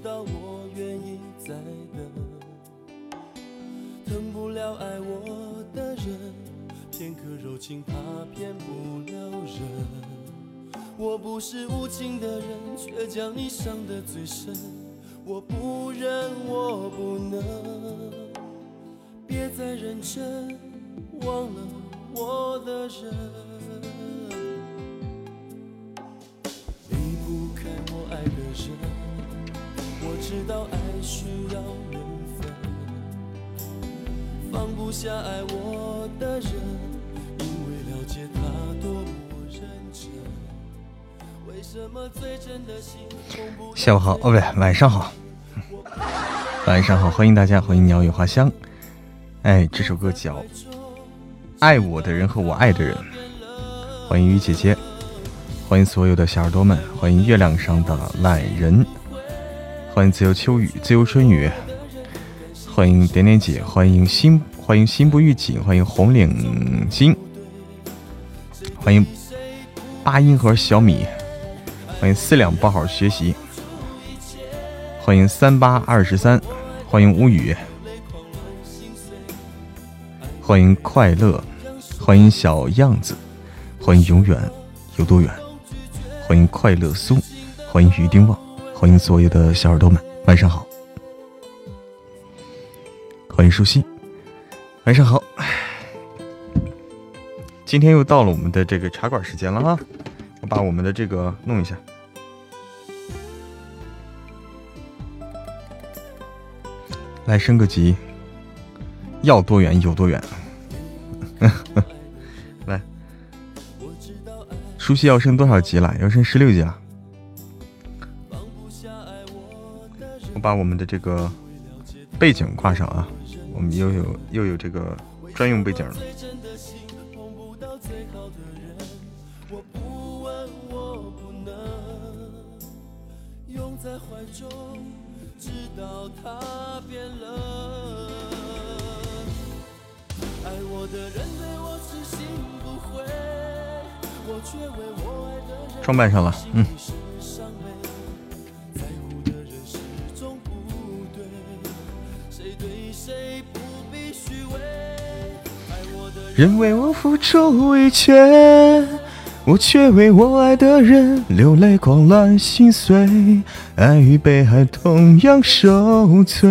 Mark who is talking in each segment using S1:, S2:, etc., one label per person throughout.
S1: 我知道我愿意再等。疼不了爱我的人，片刻柔情怕骗不了人。我不是无情的人，却将你伤得最深。我不忍，我不能，别再认真，忘了我的人。下爱我的人，因为了解他多么认真。为什么最真的心
S2: 下午好，哦不对，晚上好，晚上好，欢迎大家，欢迎鸟语花香。哎，这首歌叫《爱我的人和我爱的人》，欢迎雨姐姐，欢迎所有的小耳朵们，欢迎月亮上的懒人，欢迎自由秋雨，自由春雨，欢迎点点姐，欢迎心，欢迎心不预警，欢迎红领巾，欢迎八音盒小米，欢迎四两不好学习，欢迎三八二十三，欢迎无语，欢迎快乐，欢迎小样子，欢迎永远有多远，欢迎快乐苏，欢迎雨丁旺，欢迎所有的小耳朵们，晚上好，欢迎舒心，晚上好。今天又到了我们的这个茶馆时间了哈，我把我们的这个弄一下。来升个级，要多远有多远。来，舒淇要升多少级了？要升十六级了。我把我们的这个背景挂上啊，我们又有又有这个专用背景了。
S1: 拥在怀中，直到他变冷。爱我的人对我痴心不悔，我却为我爱的人
S2: 装扮上了，嗯，
S1: 人
S2: 为我付出一切，我却为我爱的人流泪狂乱心碎，爱与被爱同样受罪，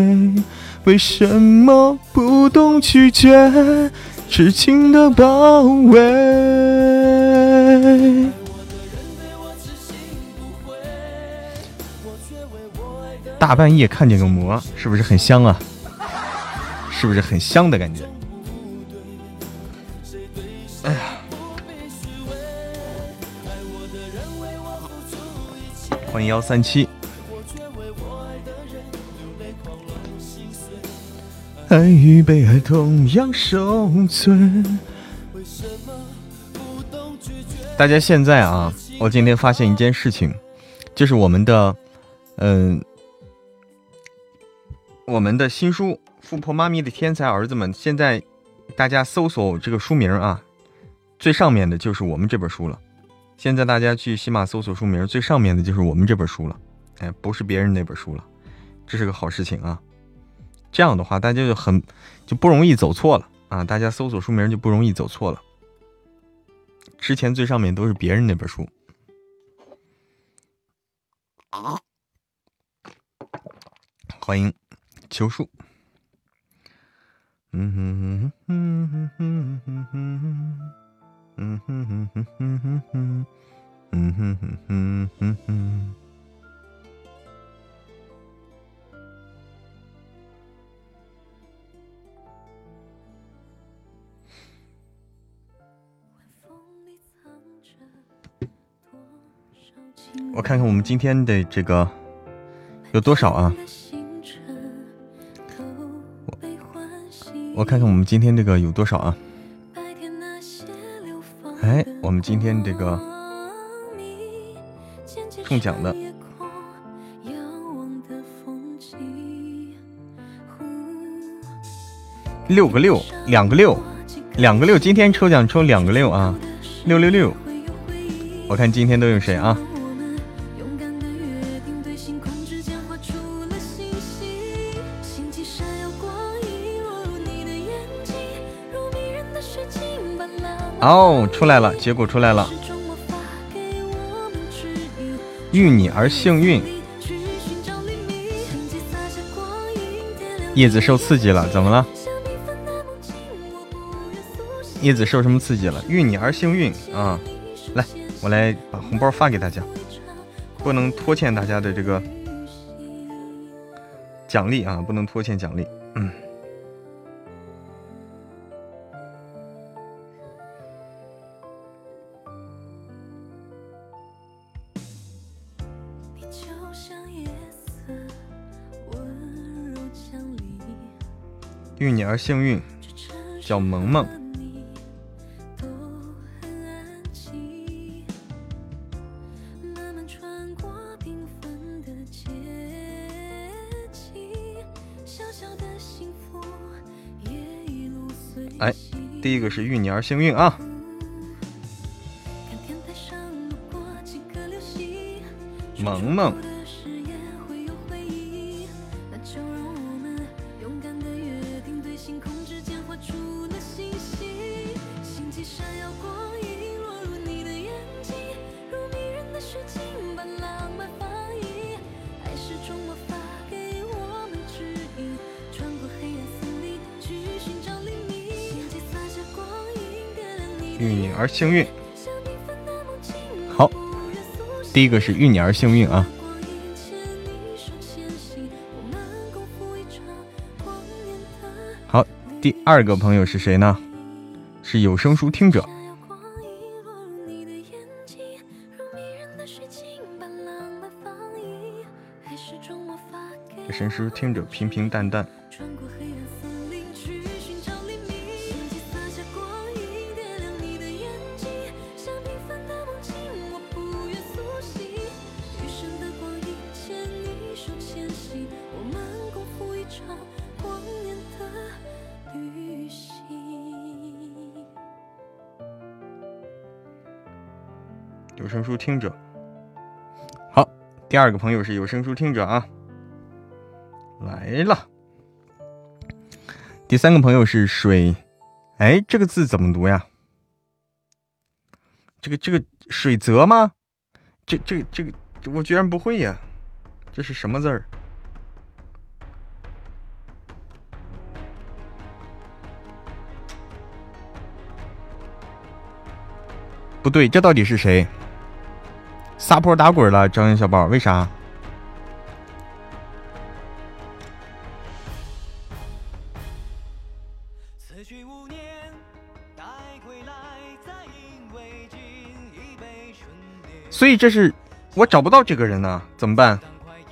S2: 为什么不懂拒绝痴情的包围？大半夜看见个馍，是不是很香啊？是不是很香的感觉？欢迎幺三七。爱与被爱同样受罪。大家现在啊，我今天发现一件事情，就是我们的，嗯、我们的新书《富婆妈咪的天才儿子们》，现在大家搜索这个书名啊，最上面的就是我们这本书了。现在大家去喜马搜索书名，最上面的就是我们这本书了，哎，不是别人那本书了，这是个好事情啊。这样的话，大家就很就不容易走错了啊，大家搜索书名就不容易走错了。之前最上面都是别人那本书。欢迎秋树。嗯哼哼哼哼哼哼哼哼。嗯哼哼哼哼哼哼，嗯哼哼哼哼哼。我看看我们今天的这个有多少啊？我看看我们今天这个有多少啊？哎，我们今天这个中奖的六个六，两个六，两个六，今天抽奖抽两个六啊，六六六。我看今天都有谁啊？哦，出来了，结果出来了。遇你而幸运。叶子受刺激了，怎么了？叶子受什么刺激了？遇你而幸运啊！来，我来把红包发给大家，不能拖欠大家的这个奖励啊，不能拖欠奖励。嗯。遇你而幸运，叫萌萌。哎，第一个是遇你而幸运啊，萌萌。幸运，好，第一个是遇你而幸运啊。好，第二个朋友是谁呢？是有声书听者。有声书听者平平淡淡。听者，好，第二个朋友是有声书听者啊，来了。第三个朋友是水，哎，这个字怎么读呀？这个这个水泽吗？这这这个我居然不会呀，这是什么字儿？不对，这到底是谁？撒泼打滚了，张小宝，为啥？所以这是我找不到这个人呢，怎么办？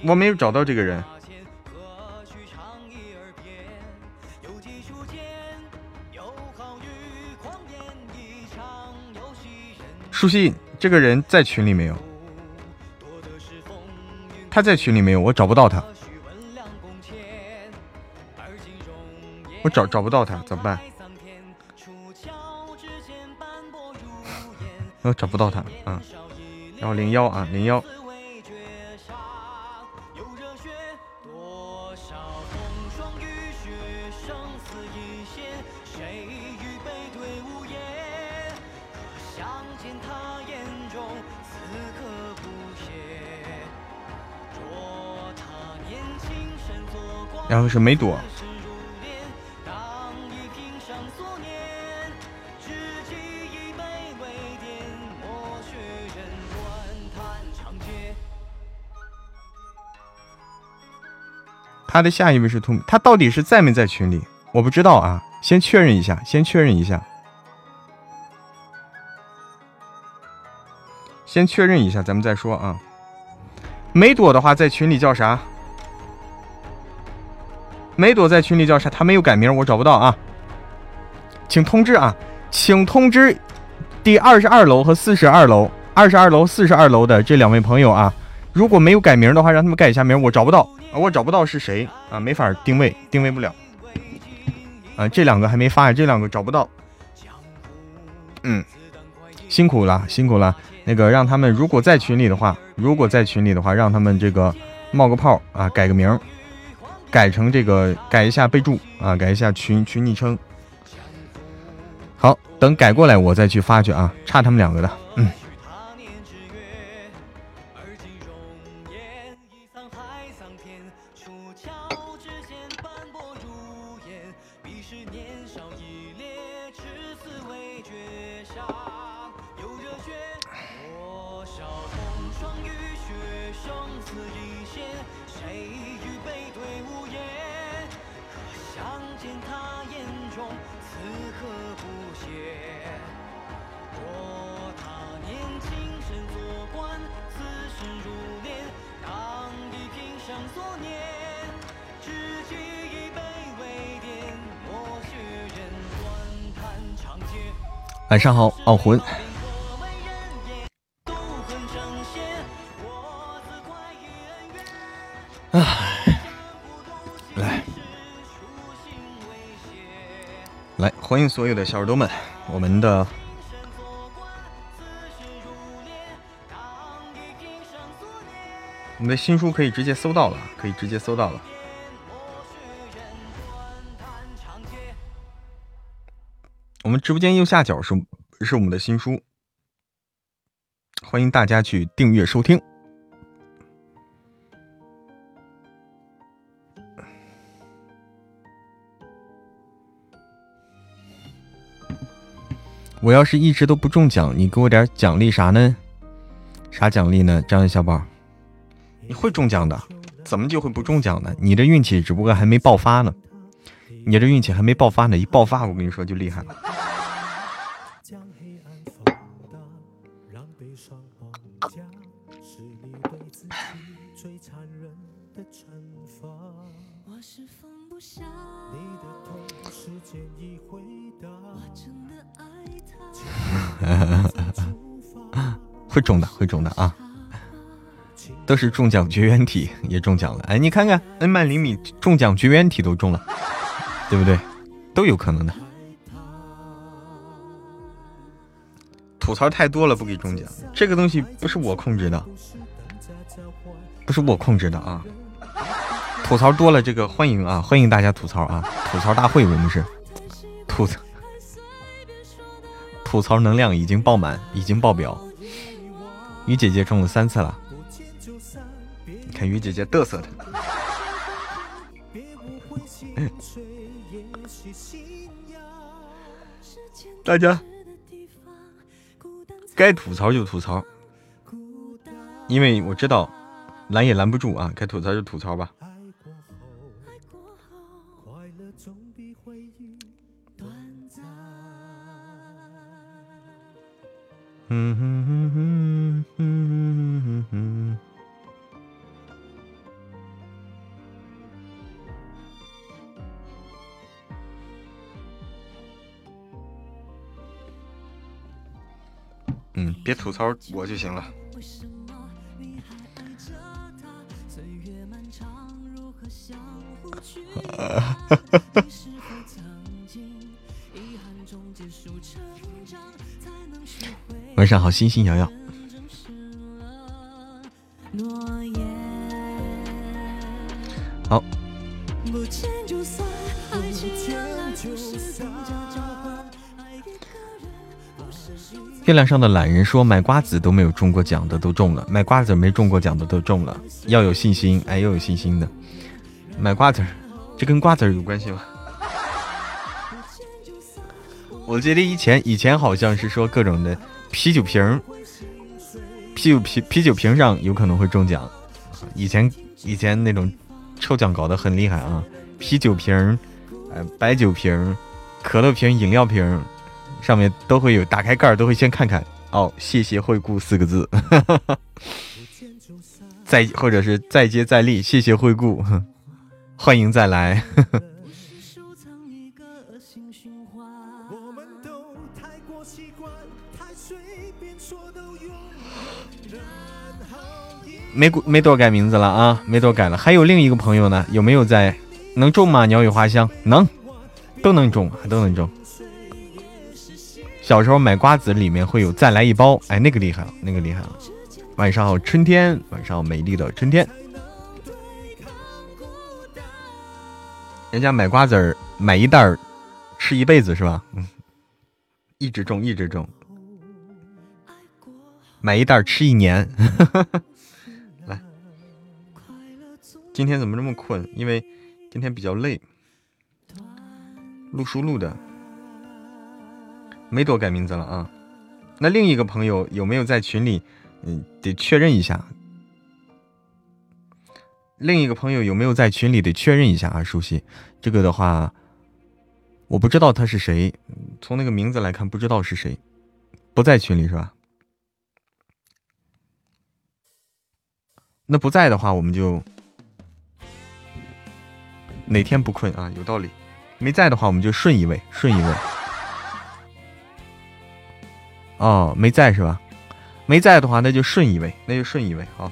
S2: 我没有找到这个人。书信，这个人在群里没有？他在群里没有，我找不到他，我找找不到他，怎么办？我找不到他，嗯，然后零幺啊，零幺。然后是梅朵。他的下一位是兔，他到底是在没在群里？我不知道啊，先确认一下，先确认一下，先确认一下，咱们再说啊。梅朵的话在群里叫啥？梅朵在群里叫啥？他没有改名，我找不到啊，请通知啊，请通知第二十二楼和四十二楼、二十二楼、四十二楼的这两位朋友啊，如果没有改名的话，让他们改一下名，我找不到，我找不到是谁啊，没法定位，定位不了啊，这两个还没发，这两个找不到，嗯，辛苦了，辛苦了，那个让他们如果在群里的话，如果在群里的话，让他们这个冒个泡啊，改个名。改成这个，改一下备注啊，改一下群群昵称。好，等改过来我再去发去啊，差他们两个的。晚上好，傲魂。唉，来，来，欢迎所有的小耳朵们，我们的，我们的新书可以直接搜到了，可以直接搜到了。我们直播间右下角是是我们的新书，欢迎大家去订阅收听。我要是一直都不中奖，你给我点奖励啥呢？啥奖励呢？张小宝，你会中奖的，怎么就会不中奖呢？你的运气只不过还没爆发呢。你这运气还没爆发呢，一爆发我跟你说就厉害了。会中的，会中的啊！都是中奖绝缘体也中奖了，哎，你看看恩曼厘米中奖绝缘体都中了。对不对？都有可能的。吐槽太多了，不给中奖。这个东西不是我控制的，不是我控制的啊！吐槽多了，这个欢迎啊，欢迎大家吐槽啊！吐槽大会，我们是吐槽，吐槽能量已经爆满，已经爆表。雨姐姐中了三次了，你看雨姐姐嘚瑟的。大家该吐槽就吐槽，因为我知道拦也拦不住啊！该吐槽就吐槽吧。嗯哼哼哼哼哼哼。嗯，别吐槽我就行了。晚上好，星星瑶瑶。好。月亮上的懒人说：“买瓜子都没有中过奖的都中了，买瓜子没中过奖的都中了，要有信心，哎，要有信心的。买瓜子，这跟瓜子有关系吗？我记得以前以前好像是说各种的啤酒瓶，啤酒啤啤酒瓶上有可能会中奖。以前以前那种抽奖搞得很厉害啊，啤酒瓶，呃，白酒瓶，可乐瓶，饮料瓶。”上面都会有，打开盖儿都会先看看哦，谢谢惠顾四个字，再或者是再接再厉，谢谢惠顾，欢迎再来。没没多改名字了啊，没多改了。还有另一个朋友呢，有没有在？能中吗？鸟语花香能，都能中，都能中。小时候买瓜子，里面会有再来一包，哎，那个厉害了，那个厉害了。晚上好，春天，晚上好，美丽的春天。人家买瓜子儿，买一袋儿，吃一辈子是吧？嗯。
S3: 一直种，一直种，买一袋儿吃一年。来，今天怎么这么困？因为今天比较累，录书录的，没多改名字了啊。那另一个朋友有没有在群里？嗯，得确认一下。另一个朋友有没有在群里？得确认一下啊，熟悉这个的话。我不知道他是谁，从那个名字来看不知道是谁，不在群里是吧？那不在的话，我们就哪天不困啊？有道理。没在的话，我们就顺一位，顺一位。哦，没在是吧？没在的话，那就顺一位，那就顺一位，好。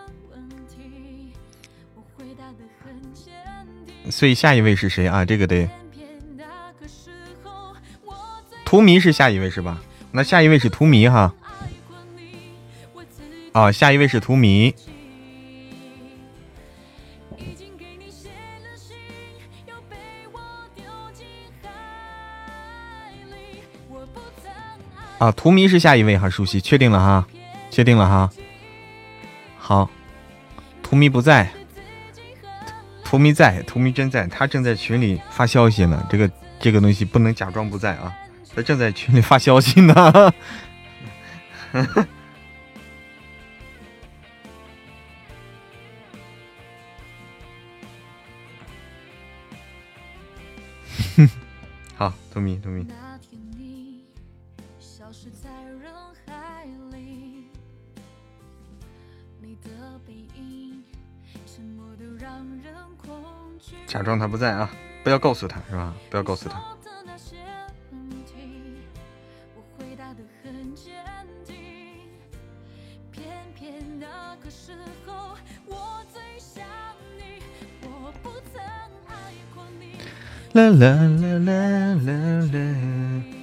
S3: 所以下一位是谁啊？这个得图迷是下一位是吧？那下一位是图迷哈。啊，下一位是图迷。啊，图迷是下一位哈，熟悉，确定了哈，确定了哈。好，图迷不在。图迷在，图迷真在，他正在群里发消息呢。这个这个东西不能假装不在啊，他正在群里发消息呢。好，图迷，图迷。假装他不在啊！不要告诉他是吧？不要告诉他。啦啦啦啦啦啦。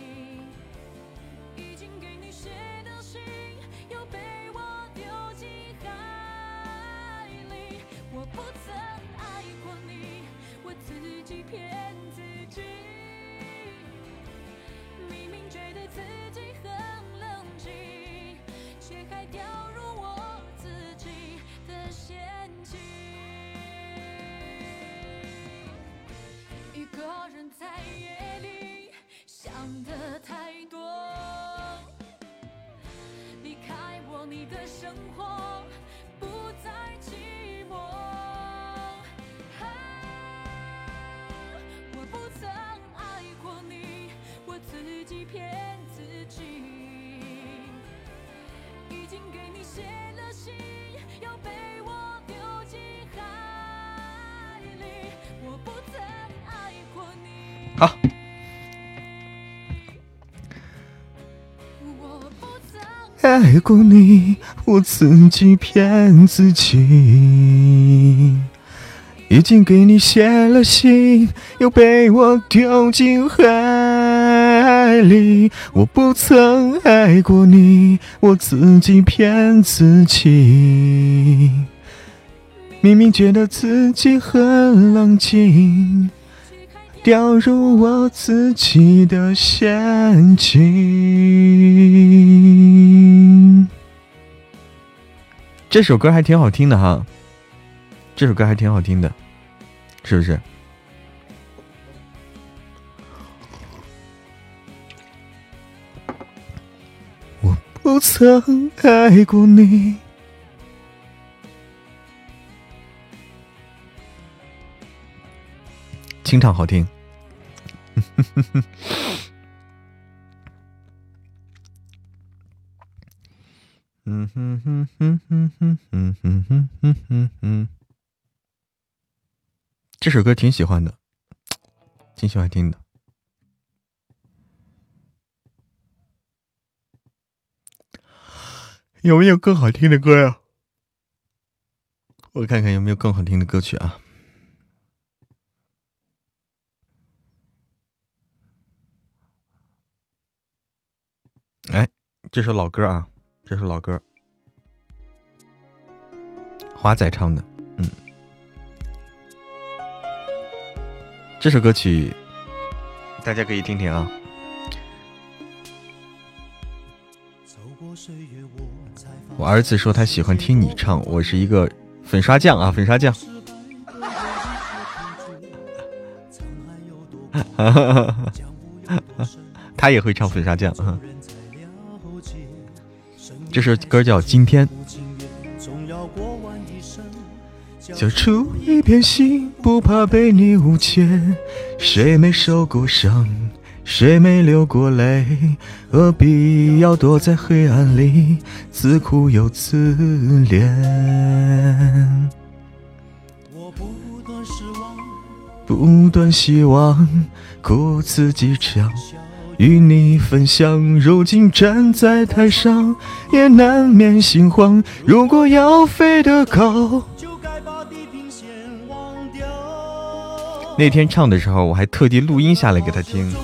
S3: 你的生活不再寂寞。啊，我不曾爱过你，我自己骗自己，已经给你写了信，又被我丢进海里。我不曾爱过你。好。爱过你，我自己骗自己。
S2: 已经给你写了信，又被我丢进海里。我不曾爱过你，我自己骗自己。
S3: 明明觉得自己很冷静。掉入我自己的陷阱。这首歌还挺好听的哈，这首歌还挺好听的，是不是？我不
S2: 不曾爱过你。清唱好听。嗯哼哼哼哼哼哼哼哼哼哼，这首歌挺喜欢的，挺喜欢听的。有没有更好听的歌呀？我看看有没有更好听的歌曲啊。哎，这首老歌啊，这首老歌，华仔唱的，嗯，这首歌曲大家可以听听啊。我儿子说他喜欢听你唱，我是一个粉刷匠啊，粉刷匠。他也会唱粉刷匠啊。这首歌叫《今天》，交出一片心，不怕被你误解。谁没受过伤，谁没流过泪，何必要躲在黑暗里自哭又自怜？我不断失望，不断希望，哭自己唱。与你分享，如今站在台上，也难免心慌。如果要飞得高，就该把地平线忘掉。那天唱的时候，我还特地录音下来给他听。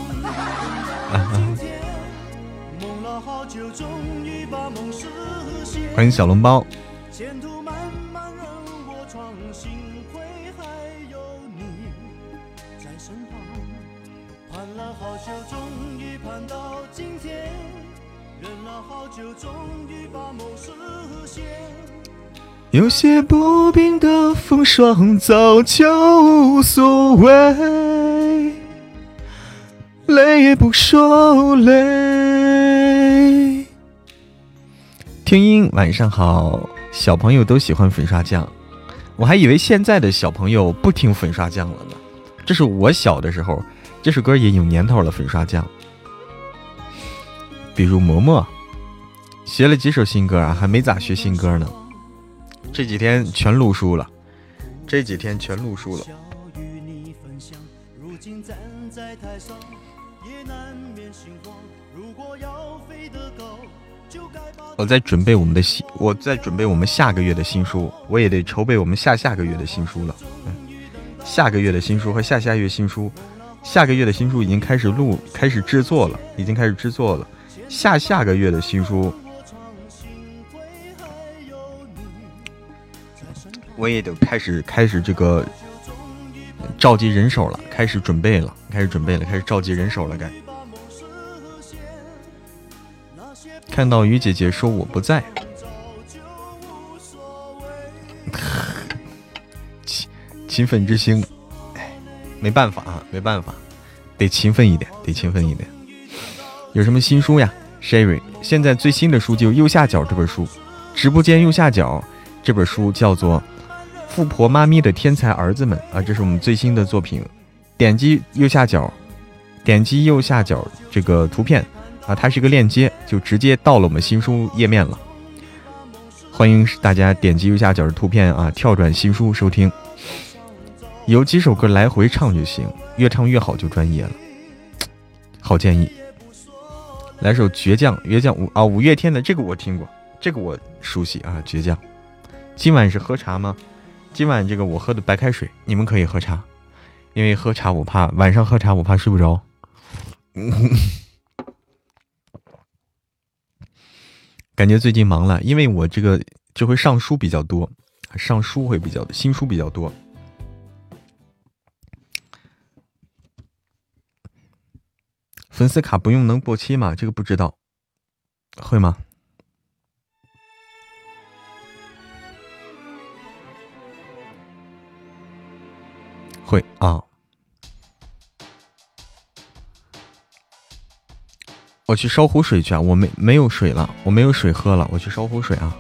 S2: 欢迎小笼包。有些不平的风霜早就无所谓，累也不说累。听音，晚上好，小朋友都喜欢粉刷匠，我还以为现在的小朋友不听粉刷匠了呢。这是我小的时候，这首歌也有年头了。粉刷匠，比如嬷嬷，学了几首新歌啊，还没咋学新歌呢。这几天全录书了，这几天全录书了。我在准备我们的新，我在准备我们下个月的新书，我也得筹备我们下下个月的新书了。嗯下个月的新书和下下月新书，下个月的新书已经开始录，开始制作了，已经开始制作了。下下个月的新书。我也得开始开始这个召集人手了，开始准备了，开始准备了，开始召集人手了。该看到于姐姐说我不在，勤勤奋之星，哎，没办法啊，没办法，得勤奋一点，得勤奋一点。有什么新书呀，Sherry？现在最新的书就右下角这本书，直播间右下角这本书叫做。富婆妈咪的天才儿子们啊，这是我们最新的作品。点击右下角，点击右下角这个图片啊，它是一个链接，就直接到了我们新书页面了。欢迎大家点击右下角的图片啊，跳转新书收听。有几首歌来回唱就行，越唱越好就专业了。好建议，来首《倔强》，倔强五啊，五月天的这个我听过，这个我熟悉啊，《倔强》。今晚是喝茶吗？今晚这个我喝的白开水，你们可以喝茶，因为喝茶我怕晚上喝茶我怕睡不着。感觉最近忙了，因为我这个就会上书比较多，上书会比较新书比较多。粉丝卡不用能过期吗？这个不知道，会吗？会啊，我去烧壶水去啊！我没没有水了，我没有水喝了，我去烧壶水啊。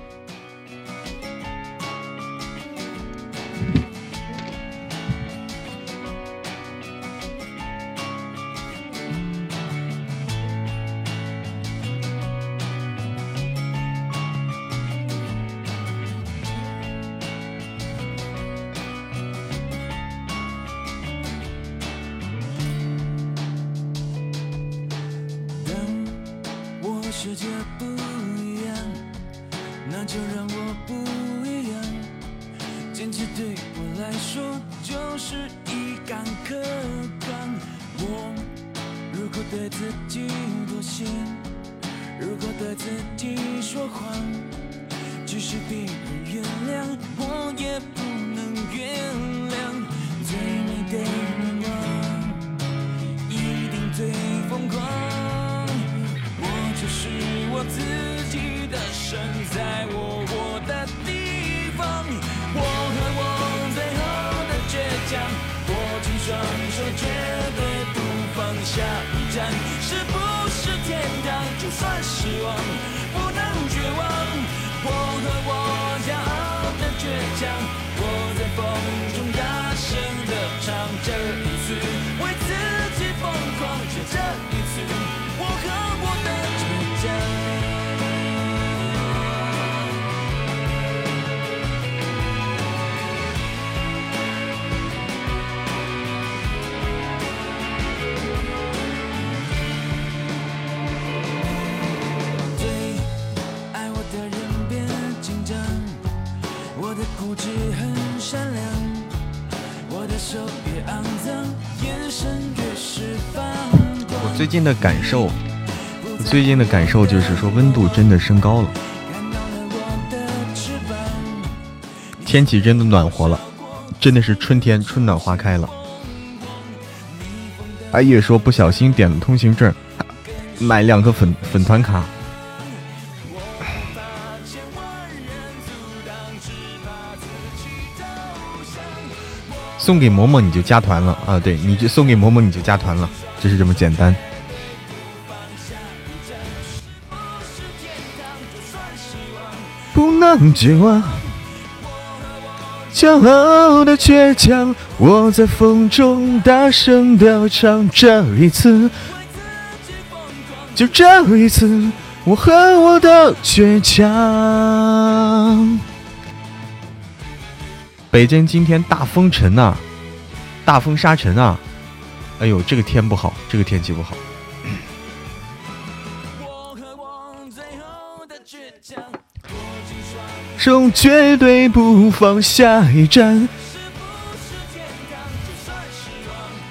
S2: 最近的感受，最近的感受就是说温度真的升高了，天气真的暖和了，真的是春天春暖花开了。阿叶说不小心点了通行证，买两个粉粉团卡，送给嬷嬷你就加团了啊！对，你就送给嬷嬷你就加团了，就是这么简单。绝望，骄傲的倔强，我在风中大声的唱。这一次，就这一次，我和我的倔强。北京今天大风尘呐，大风沙尘啊！哎呦，这个天不好，这个天气不好。手绝对不放下一站。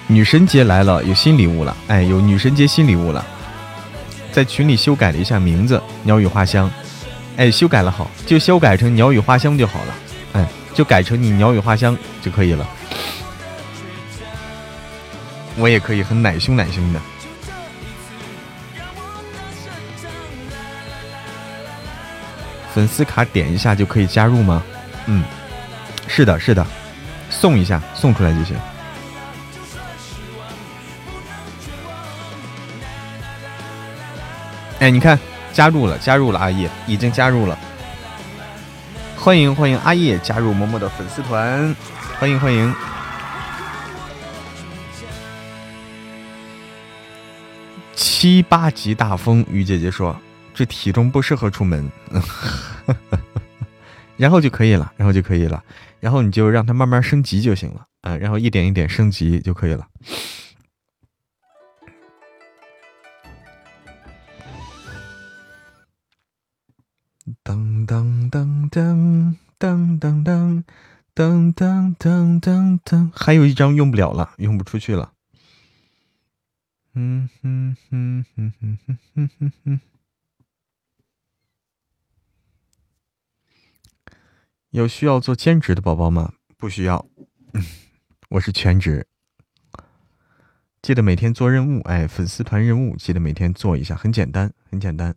S2: 女神节来了，有新礼物了！哎，有女神节新礼物了，在群里修改了一下名字，鸟语花香。哎，修改了好，就修改成鸟语花香就好了。哎，就改成你鸟语花香就可以了。我也可以很奶凶奶凶的。粉丝卡点一下就可以加入吗？嗯，是的，是的，送一下，送出来就行。哎，你看，加入了，加入了，阿叶已经加入了，欢迎欢迎阿叶加入嬷嬷的粉丝团，欢迎欢迎。七八级大风，雨姐姐说。这体重不适合出门，然后就可以了，然后就可以了，然后你就让它慢慢升级就行了，嗯，然后一点一点升级就可以了。当当当当当当当当当当当，还有一张用不了了，用不出去了。嗯哼哼哼哼哼哼哼。有需要做兼职的宝宝吗？不需要，我是全职。记得每天做任务，哎，粉丝团任务记得每天做一下，很简单，很简单。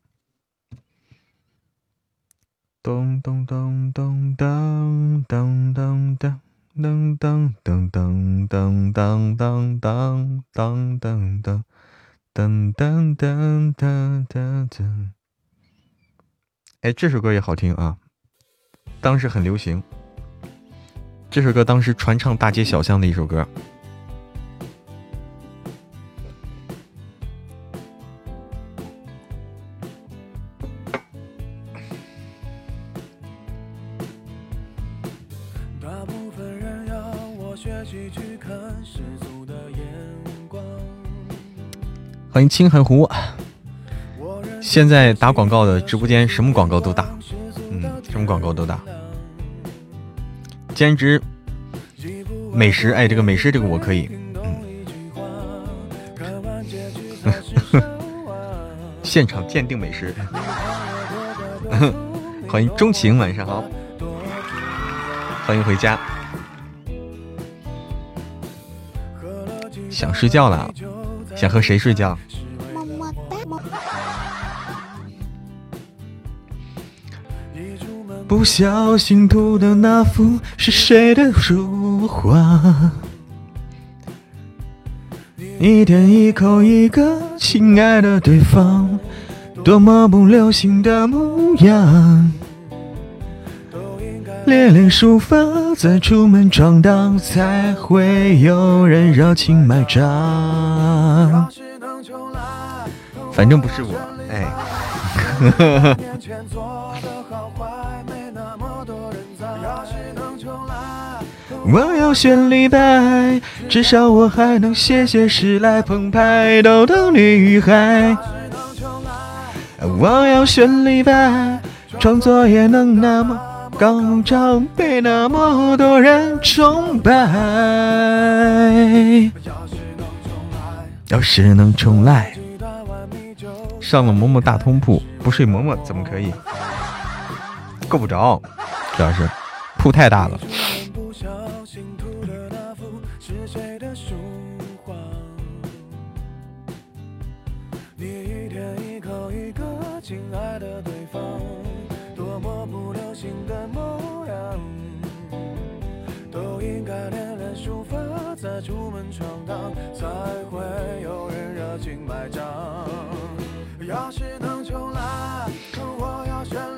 S2: 咚咚咚咚当当当当当当当当当当当当当当噔噔噔噔噔噔。哎，这首歌也好听啊，当时很流行。这首歌当时传唱大街小巷的一首歌。欢迎青海湖。现在打广告的直播间什么广告都打，嗯，什么广告都打。兼职美食，哎，这个美食这个我可以，现场鉴定美食。欢迎钟情，晚上好，欢迎回家。想睡觉了，想和谁睡觉？不小心涂的那幅是谁的书画？一点一口一个亲爱的对方，多么不流行的模样。练练书法，再出门闯荡，才会有人热情买账。反正不是我，哎。我要选李白，至少我还能写写诗来澎湃逗逗女孩。我要选李白，创作也能那么高涨，被那么多人崇拜。要是能重来，上了嬷嬷大通铺，不睡嬷嬷怎么可以？够不着，主要是铺太大了。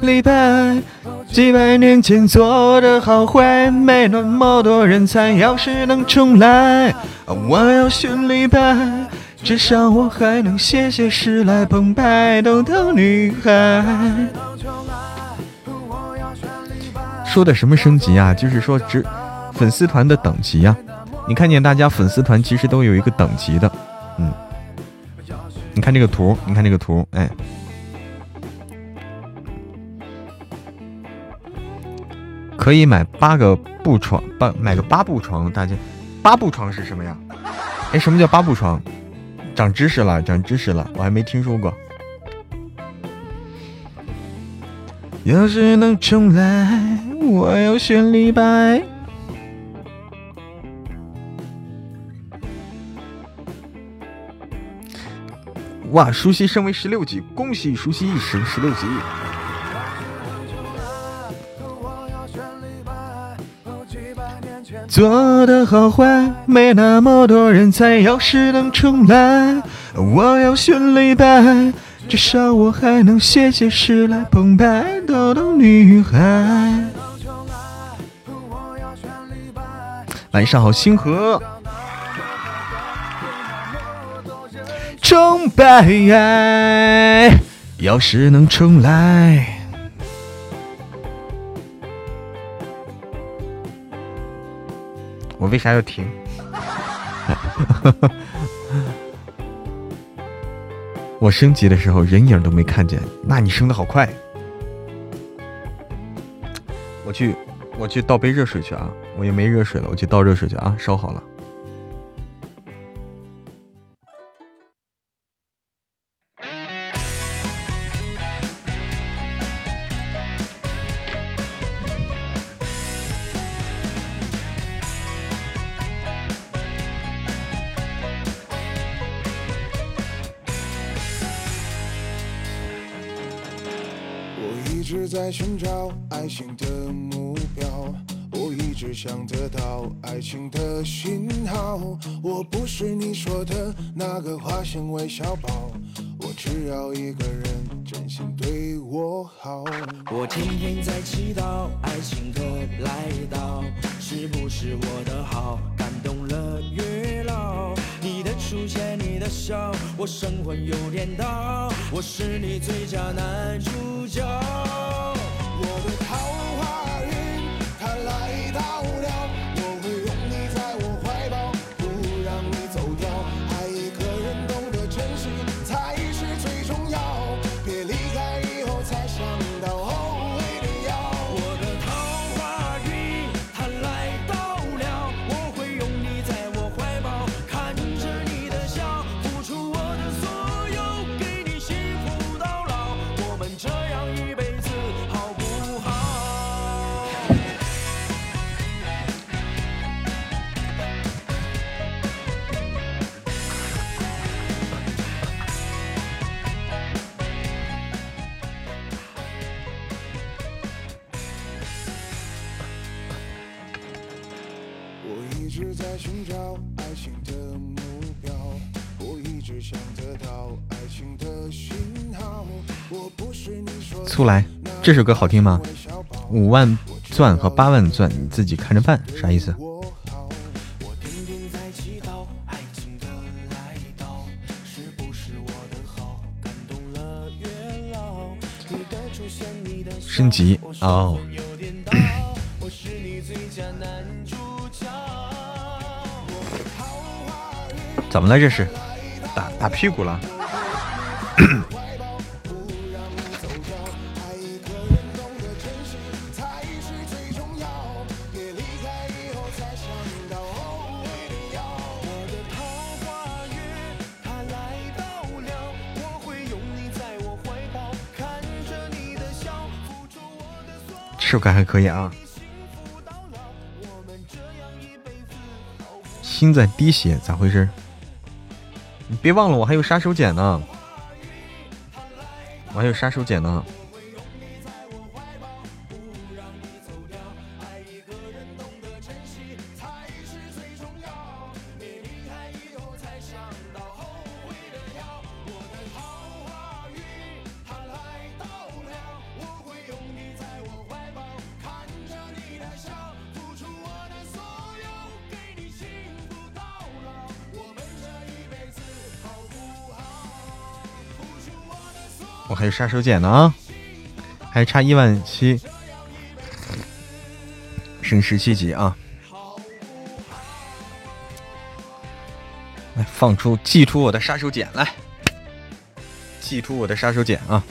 S2: 李白几百年前做的好坏，没那么多人猜。要是能重来，我要选李白，至少我还能写写诗来澎湃逗逗女孩。说的什么升级啊？就是说，只粉丝团的等级呀。你看见大家粉丝团其实都有一个等级的，嗯。你看这个图，你看这个图，哎。可以买八个布床，八买个八步床，大家，八步床是什么呀？哎，什么叫八步床？长知识了，长知识了，我还没听说过。要是能重来，我要选李白。哇，舒淇升为十六级，恭喜舒淇升十六级。做的好坏，没那么多人猜。要是能重来，我要选李白，至少我还能写写诗来澎湃逗逗女孩。晚上好，星河。崇拜，要是能重来。我为啥要停？我升级的时候人影都没看见，那你升的好快。我去，我去倒杯热水去啊！我也没热水了，我去倒热水去啊！烧好了。
S4: 在寻找爱情的目标，我一直想得到爱情的信号。我不是你说的那个花心韦小宝，我只要一个人真心对我好。
S1: 我天天在祈祷爱情的来到，是不是我的好？动了月老？你的出现，你的笑，我神魂又颠倒，我是你最佳男主角。出
S5: 来，这首歌好听吗？五万钻和八万钻，你自己看着办，啥意思？升级哦，怎么了？这是打打屁股了？是不是还可以啊。心在滴血，咋回事？你别忘了，我还有杀手锏呢，我还有杀手锏呢。杀手锏呢啊，还差一万七，升十七级啊！来，放出，祭出我的杀手锏来，祭出我的杀手锏啊！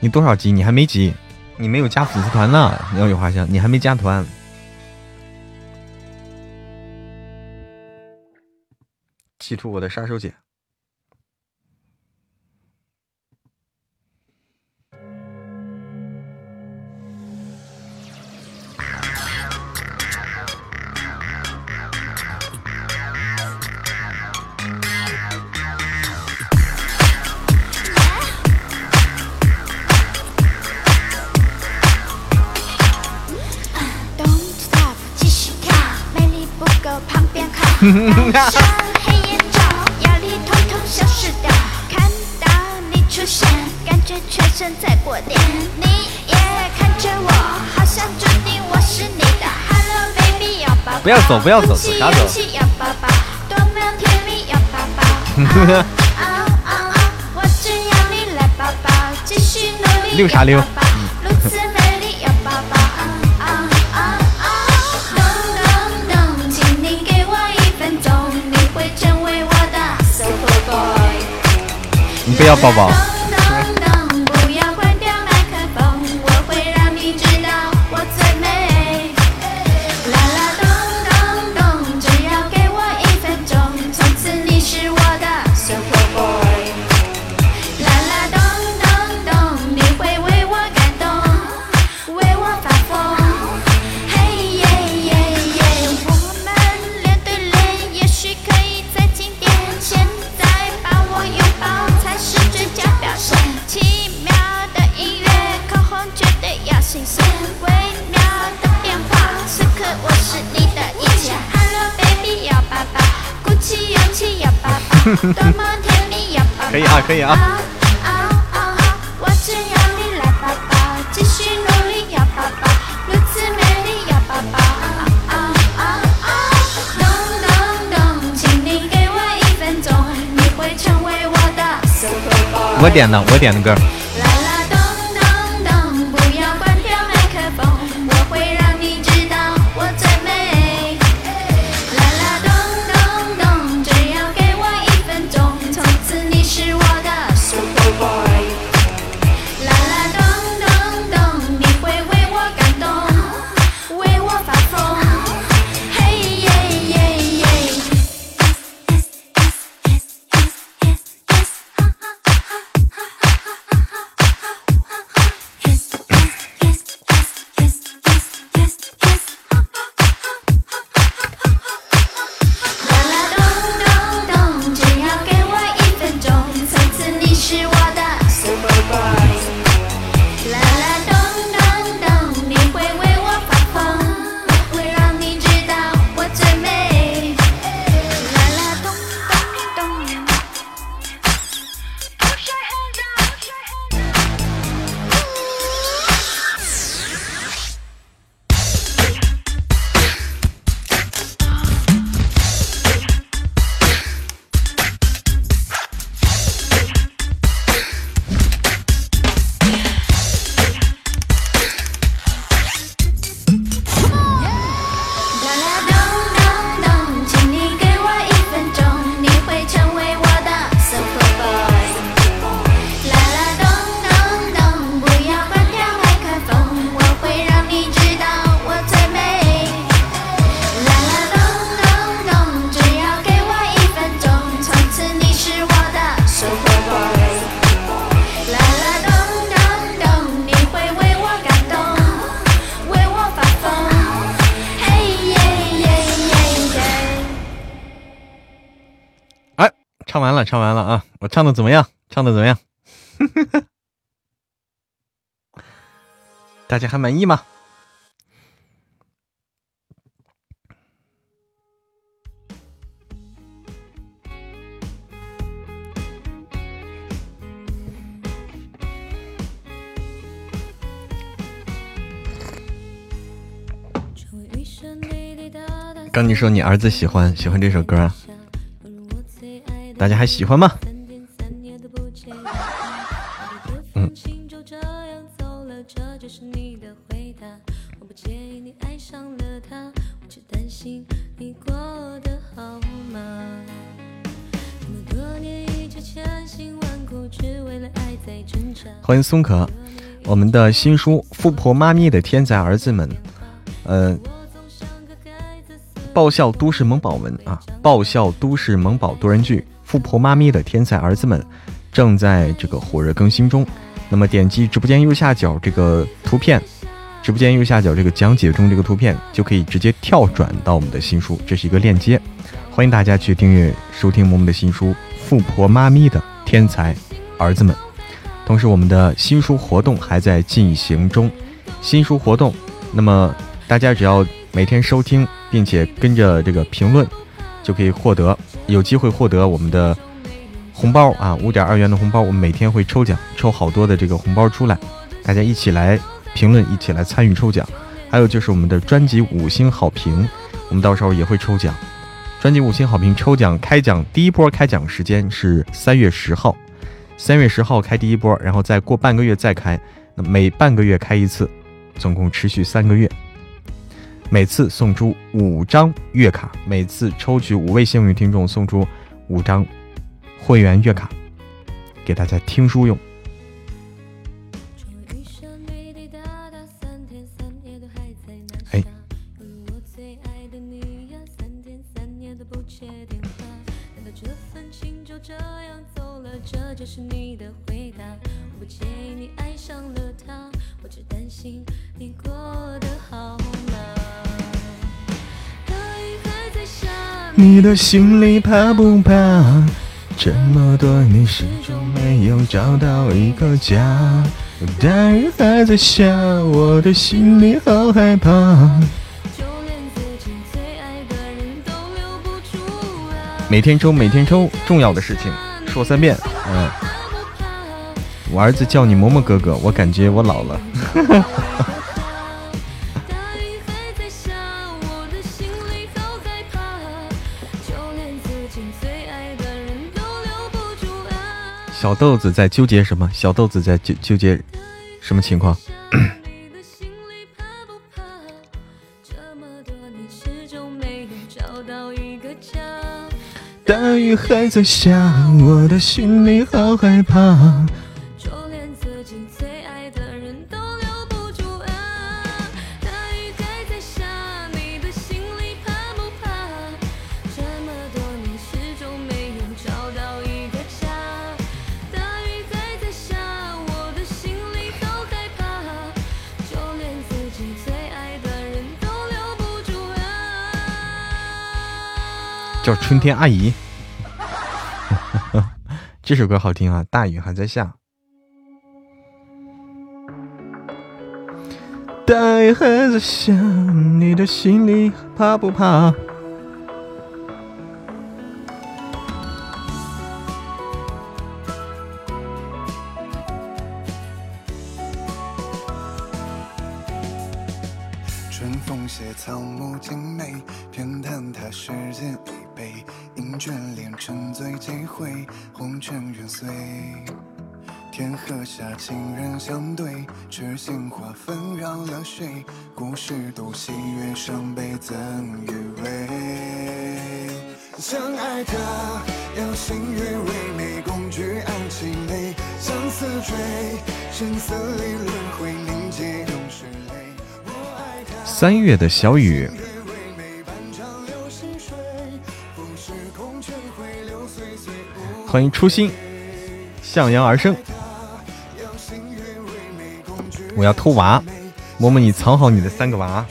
S5: 你多少级？你还没级，你没有加粉丝团呢，鸟语花香，你还没加团。祭出我的杀手锏。
S2: 不要
S5: 走不要走走啥走。
S2: 勇气要
S5: 不要抱抱。
S2: 可以啊，可以啊。
S5: 我
S2: 点的，我点的歌。唱完了，啊！我唱的怎么样？唱的怎么样？大家还满意吗？刚你说你儿子喜欢喜欢这首歌啊？大家还喜欢吗？嗯，欢迎松可，我们的新书《富婆妈咪的天才儿子们》，呃，爆笑都市萌宝文啊，爆笑都市萌宝多人剧《富婆妈咪的天才儿子们》正在这个火热更新中。那么点击直播间右下角这个图片，直播间右下角这个讲解中这个图片，就可以直接跳转到我们的新书，这是一个链接，欢迎大家去订阅收听我们的新书《富婆妈咪的天才儿子们》。同时，我们的新书活动还在进行中。新书活动，那么大家只要每天收听，并且跟着这个评论，就可以获得有机会获得我们的红包啊，五点二元的红包。我们每天会抽奖，抽好多的这个红包出来，大家一起来评论，一起来参与抽奖。还有就是我们的专辑五星好评，我们到时候也会抽奖。专辑五星好评抽奖开奖第一波开奖时间是三月十号。三月十号开第一波，然后再过半个月再开，那每半个月开一次，总共持续三个月。每次送出五张月卡，每次抽取五位幸运听众送出五张会员月卡，给大家听书用。
S6: 你的心
S2: 里怕不怕？这么多年始终没有找到一个家。大雨还在下，我的心里好害怕。
S6: 就连自己最爱的人都留不住啊！
S2: 每天抽，每天抽，重要的事情说三遍。嗯，我儿子叫你嬷嬷哥哥，我感觉我老了。小豆子在纠结什么？小豆子在纠纠结什么情况？
S6: 你的心里怕不怕？这么多年始终没有找到一个家。
S2: 大雨还在下，我的心里好害怕。叫春天阿姨。这首歌好听啊！大雨还在下，大雨还在下，你的心里怕不怕？
S7: 沉醉几回，红尘缘碎。天河下情人相对，痴心花纷扰了谁？故事都喜悦，伤悲怎余味？相爱的要心悦为美，共举案齐眉，相思坠，生死里轮回凝结永世泪。我爱他。
S2: 三月的小雨，欢迎初心，向阳而生。我要偷娃，摸摸你藏好你的三个娃，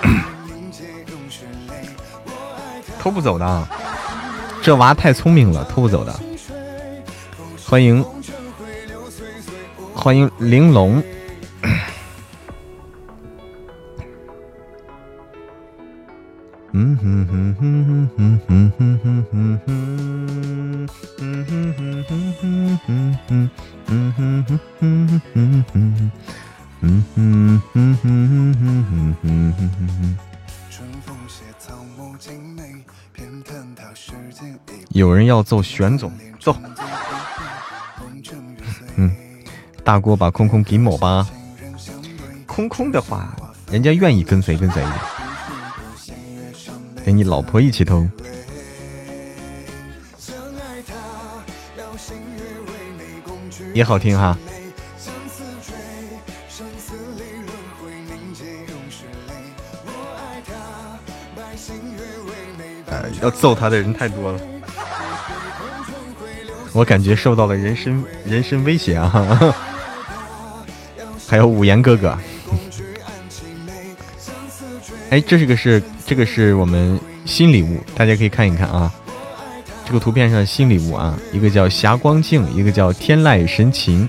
S2: 偷不走的，这娃太聪明了，偷不走的。欢迎，欢迎玲珑。嗯哼哼哼哼哼哼哼哼哼，哼哼哼哼哼哼，哼，有人要揍玄总，揍！嗯，大锅把空空给抹吧。空空的话，人家愿意跟谁跟谁，陪你老婆一起偷。也好听哈。呃，要揍他的人太多了，我感觉受到了人身人身威胁啊！还有五言哥哥，哎，这是个是这个是我们新礼物，大家可以看一看啊。这个图片上的新礼物啊，一个叫霞光镜，一个叫天籁神琴，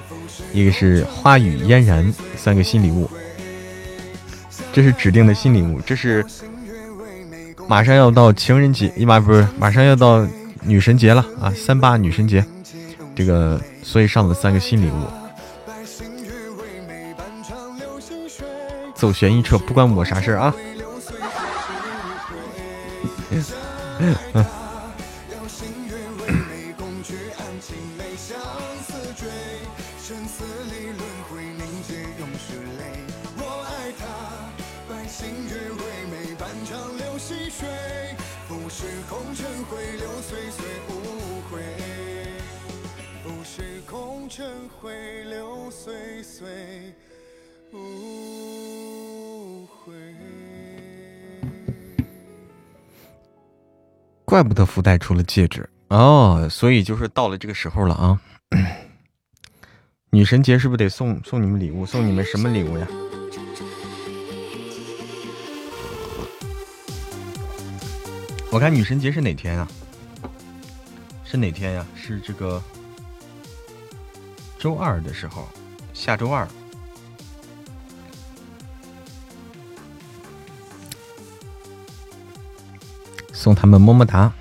S2: 一个是花语嫣然，三个新礼物。这是指定的新礼物，这是马上要到情人节，一马不是马上要到女神节了啊，三八女神节，这个所以上了三个新礼物。走悬疑车不关我啥事儿啊。
S7: 嗯 嗯
S2: 怪不得福袋出了戒指哦，所以就是到了这个时候了啊！女神节是不是得送送你们礼物？送你们什么礼物呀？我看女神节是哪天啊？是哪天呀？是这个周二的时候，下周二。送他们么么哒！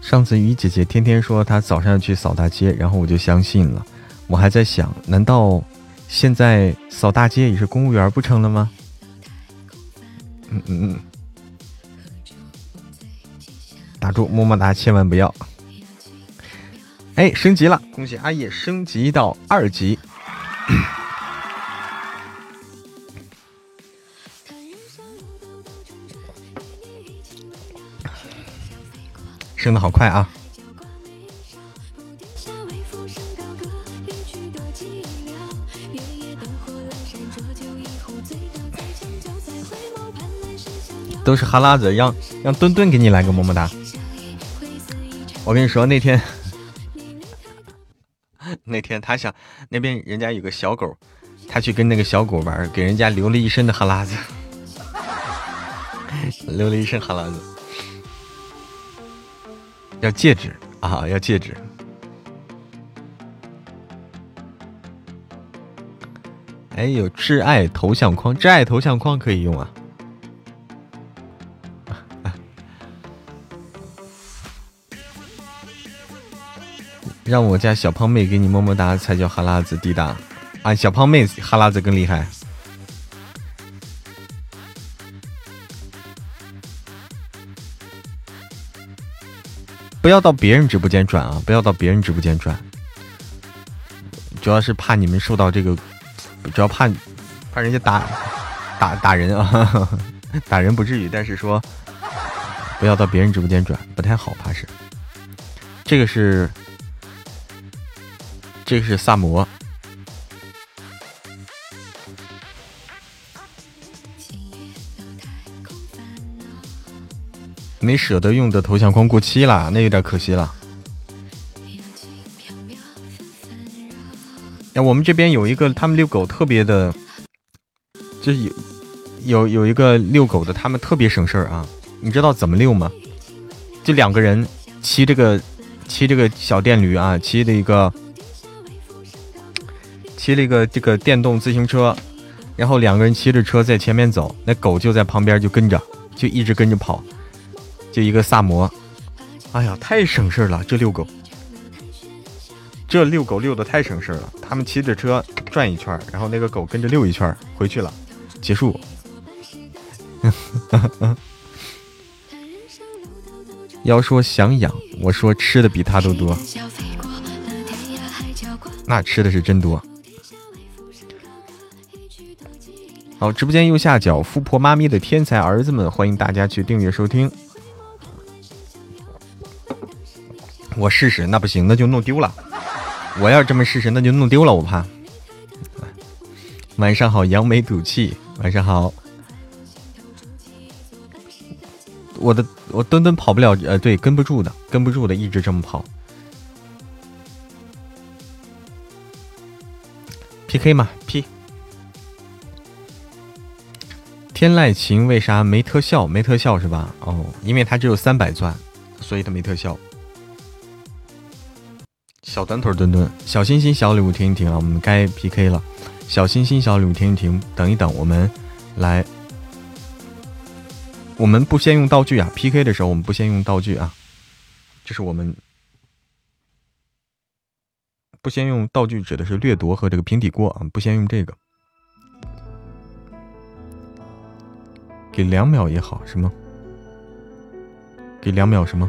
S2: 上次雨姐姐天天说她早上要去扫大街，然后我就相信了。我还在想，难道现在扫大街也是公务员不成了吗？嗯嗯嗯，打住，么么哒，千万不要！哎，升级了，恭喜阿叶升级到二级。升的好快啊！都是哈喇子，让让墩墩给你来个么么哒。我跟你说，那天 那天他想那边人家有个小狗，他去跟那个小狗玩，给人家留了一身的哈喇子，留了一身哈喇子。要戒指啊！要戒指。哎，有挚爱头像框，挚爱头像框可以用啊。让我家小胖妹给你么么哒才叫哈喇子滴答啊！小胖妹哈喇子更厉害。不要到别人直播间转啊！不要到别人直播间转，主要是怕你们受到这个，主要怕怕人家打打打人啊！打人不至于，但是说不要到别人直播间转，不太好，怕是。这个是这个是萨摩。没舍得用的头像框过期了，那有点可惜了。哎，我们这边有一个，他们遛狗特别的，就有有有一个遛狗的，他们特别省事儿啊。你知道怎么遛吗？就两个人骑这个骑这个小电驴啊，骑了一个骑了一个这个电动自行车，然后两个人骑着车在前面走，那狗就在旁边就跟着，就一直跟着跑。就一个萨摩，哎呀，太省事了！这遛狗，这遛狗遛的太省事了。他们骑着车转一圈，然后那个狗跟着遛一圈，回去了，结束。要说想养，我说吃的比他都多，那吃的是真多。好，直播间右下角，富婆妈咪的天才儿子们，欢迎大家去订阅收听。我试试，那不行，那就弄丢了。我要这么试试，那就弄丢了，我怕。晚上好，扬眉吐气。晚上好。我的我墩墩跑不了，呃，对，跟不住的，跟不住的，一直这么跑。PK 嘛，P。天籁琴为啥没特效？没特效是吧？哦，因为它只有三百钻，所以它没特效。小短腿墩墩，小心心小礼物停一停啊！我们该 PK 了，小心心小礼物停一停，等一等，我们来，我们不先用道具啊！PK 的时候我们不先用道具啊，这是我们不先用道具，指的是掠夺和这个平底锅啊，不先用这个，给两秒也好，是吗？给两秒什么？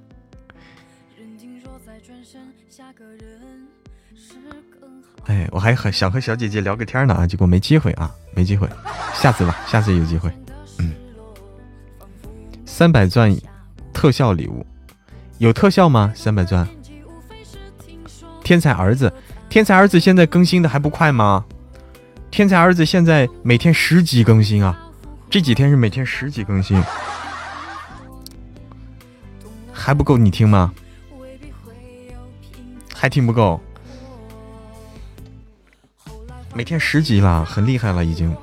S2: 哎，我还很想和小姐姐聊个天呢啊，结果没机会啊，没机会，下次吧，下次有机会。嗯，三百钻特效礼物，有特效吗？三百钻，天才儿子，天才儿子现在更新的还不快吗？天才儿子现在每天十集更新啊，这几天是每天十集更新，还不够你听吗？还听不够？每天十级了，很厉害了，已经，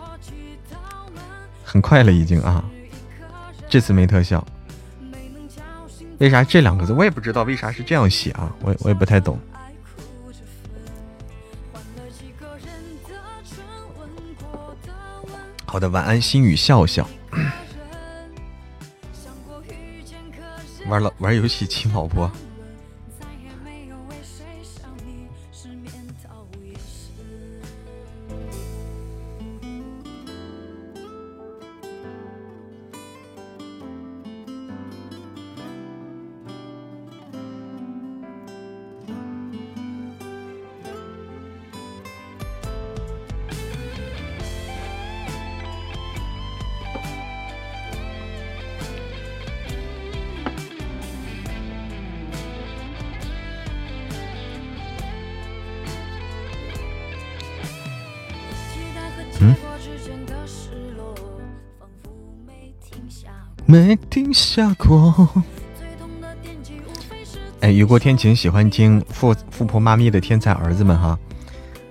S2: 很快了，已经啊。这次没特效，为啥这两个字我也不知道为啥是这样写啊？我我也不太懂。好的，晚安，心语笑笑。玩了玩游戏亲老婆。下过。哎，雨过天晴，喜欢听富富婆妈咪的天才儿子们哈。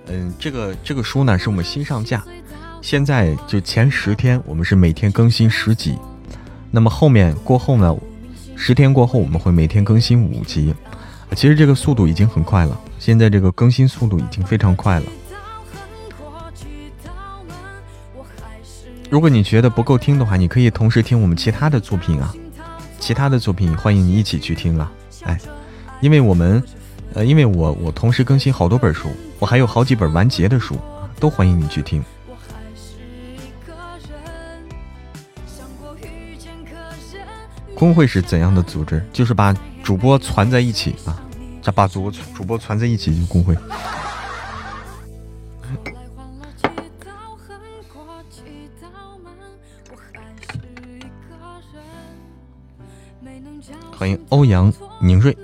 S2: 嗯，这个这个书呢是我们新上架，现在就前十天我们是每天更新十集，那么后面过后呢，十天过后我们会每天更新五集。其实这个速度已经很快了，现在这个更新速度已经非常快了。如果你觉得不够听的话，你可以同时听我们其他的作品啊，其他的作品欢迎你一起去听啊。哎，因为我们，呃，因为我我同时更新好多本书，我还有好几本完结的书，都欢迎你去听。工会是怎样的组织？就是把主播攒在一起啊，把主播主播攒在一起就工会。欢迎欧阳宁瑞。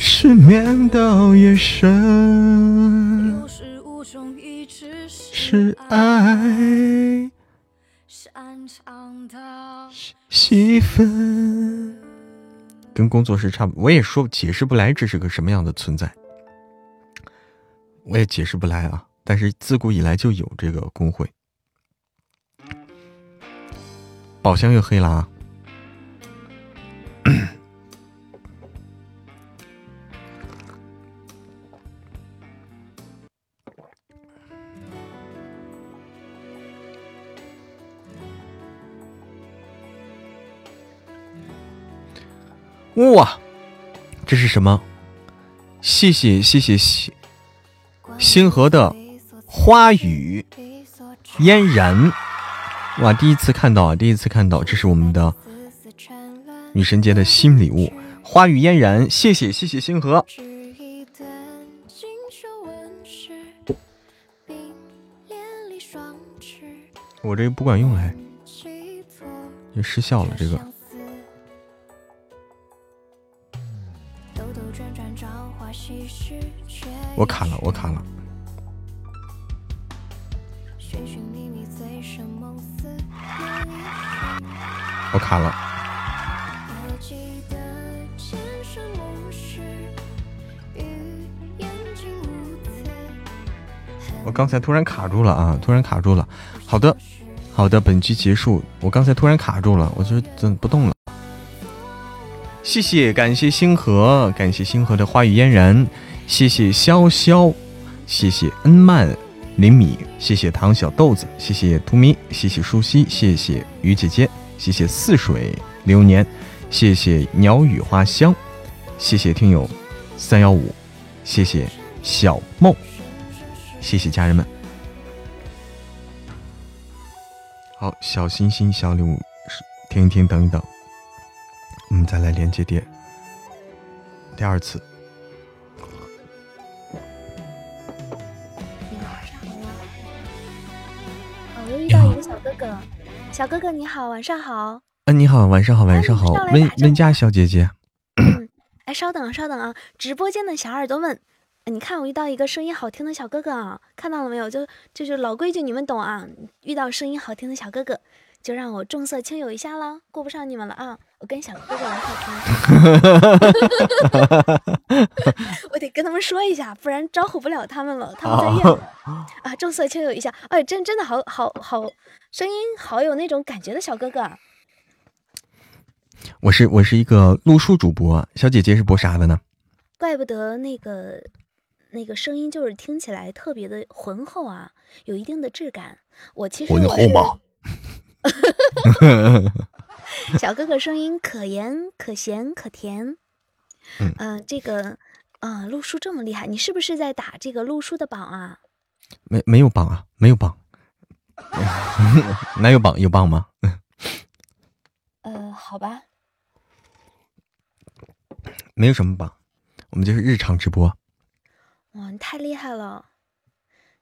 S2: 失眠到夜深，是爱。气氛跟工作室差不，我也说解释不来这是个什么样的存在，我也解释不来啊。但是自古以来就有这个工会。宝箱又黑了啊！哇，这是什么？谢谢谢谢星星河的花语嫣然。哇，第一次看到啊，第一次看到，这是我们的女神节的新礼物，花语嫣然。谢谢谢谢星河。我这个不管用哎，也失效了这个。我卡了，我卡了。我卡了。我刚才突然卡住了啊！突然卡住了。好的，好的，本局结束。我刚才突然卡住了，我就怎不动了？谢谢，感谢星河，感谢星河的花语嫣然，谢谢潇潇，谢谢恩曼林米，谢谢糖小豆子，谢谢图咪，谢谢舒西，谢谢雨姐姐，谢谢似水流年，谢谢鸟语花香，谢谢听友三幺五，谢谢小梦，谢谢家人们。好，小心心，小礼物，听一听，等一等。我们再来连接点，第二次。
S8: 又遇到一个小哥哥，小哥哥你好，晚上好。
S2: 嗯，你好，晚上好，晚上好，温温家小姐姐。
S8: 哎，稍等啊，稍等啊！直播间的小耳朵们，呃你看我遇到一个声音好听的小哥哥啊，看到了没有？就就是老规矩，你们懂啊。遇到声音好听的小哥哥，就让我重色轻友一下啦，顾不上你们了啊！我跟小哥哥玩好听，我得跟他们说一下，不然招呼不了他们了，他们在夜里啊，重色轻友一下。哎，真真的好好好，声音好有那种感觉的小哥哥啊。
S2: 我是我是一个录书主播，小姐姐是播啥的呢？
S8: 怪不得那个那个声音就是听起来特别的浑厚啊，有一定的质感。我其实
S2: 浑
S8: 我
S2: 厚吗？
S8: 是 小哥哥声音可盐可咸可甜。
S2: 嗯
S8: 呃这个啊、陆叔这么厉害，你是不是在打这个陆叔的榜啊？
S2: 没没有榜啊，没有榜，哪有榜？有榜吗？
S8: 呃，好吧，
S2: 没有什么榜，我们就是日常直播。
S8: 哇，你太厉害了！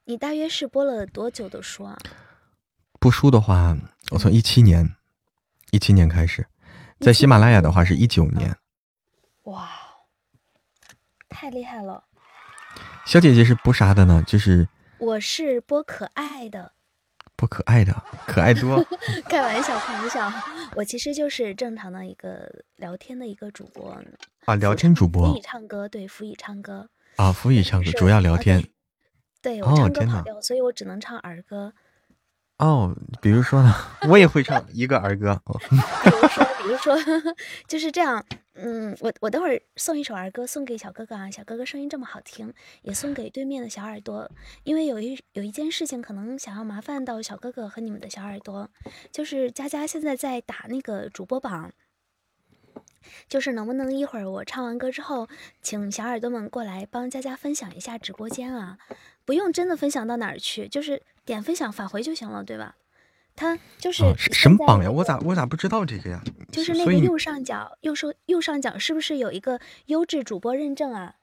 S8: 你大约是播了多久的书啊？
S2: 播书的话，我从一七年，一七年开始，在喜马拉雅的话是一九年。
S8: 哇，太厉害了！
S2: 小姐姐是播啥的呢？就是
S8: 我是播可爱的，
S2: 播可爱的，可爱多。
S8: 开玩笑，开玩笑，我其实就是正常的一个聊天的一个主播。
S2: 啊，聊天主
S8: 辅
S2: 播
S8: 以唱歌，对，辅以唱歌。
S2: 啊，辅以唱歌，主要聊
S8: 啊
S2: 天。哦
S8: 对我唱歌跑调，所以我只能唱儿歌。
S2: 哦，比如说呢，我也会唱一个儿歌。
S8: 比如说，比如说，就是这样。嗯，我我等会儿送一首儿歌送给小哥哥啊，小哥哥声音这么好听，也送给对面的小耳朵。因为有一有一件事情可能想要麻烦到小哥哥和你们的小耳朵，就是佳佳现在在打那个主播榜。就是能不能一会儿我唱完歌之后，请小耳朵们过来帮佳佳分享一下直播间啊？不用真的分享到哪儿去，就是点分享返回就行了，对吧？他就是
S2: 什么榜呀？我咋我咋不知道这个呀？
S8: 就是那个右上角，右手右上角是不是有一个优质主播认证啊？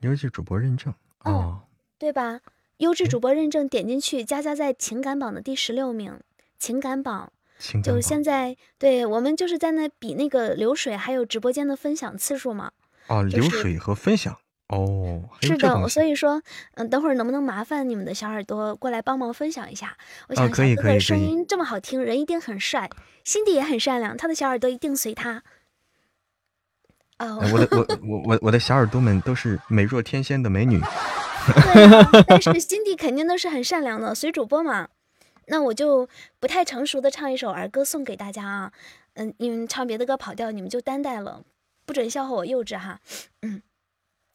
S2: 优质主播认证
S8: 嗯
S2: 哦，
S8: 对吧？优质
S2: 嗯
S8: 主播认证点进去，佳佳在情感榜的第十六名，情感榜就
S2: 情感榜
S8: 现在对我们就是在那比那个流水还有直播间的分享次数嘛。
S2: 哦，
S8: 就是
S2: 流水和分享哦，
S8: 是的，所以说，嗯，等会儿能不能麻烦你们的小耳朵过来帮忙分享一下？我
S2: 啊
S8: 想
S2: 可以可以
S8: 声音这么好听，人一定很帅，心地也很善良，他的小耳朵一定随他。哦，
S2: 哎我的我我我我的小耳朵们都是美若天仙的美女。
S8: 但是心地肯定都是很善良的，随主播嘛。那我就不太成熟的唱一首儿歌送给大家啊，嗯，你们唱别的歌跑调，你们就担待了，不准笑话我幼稚哈。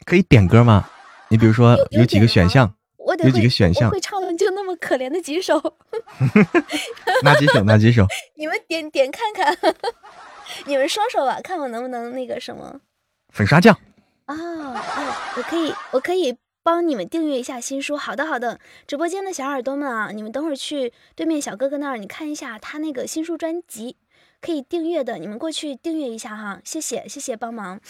S2: 可以点歌吗？你比如说
S8: 有
S2: 几个选项，有几
S8: 我得有几
S2: 个选项
S8: 会唱的就那么可怜的几首，
S2: 哪几首？哪几首？
S8: 你们点点看看，你们说说吧，看我能不能那个什么
S2: 粉刷匠。
S8: 啊哦，我可以，我可以帮你们订阅一下新书。好的，好的，直播间的小耳朵们啊，你们等会儿去对面小哥哥那儿，你看一下他那个新书专辑，可以订阅的，你们过去订阅一下哈，谢谢，谢谢帮忙。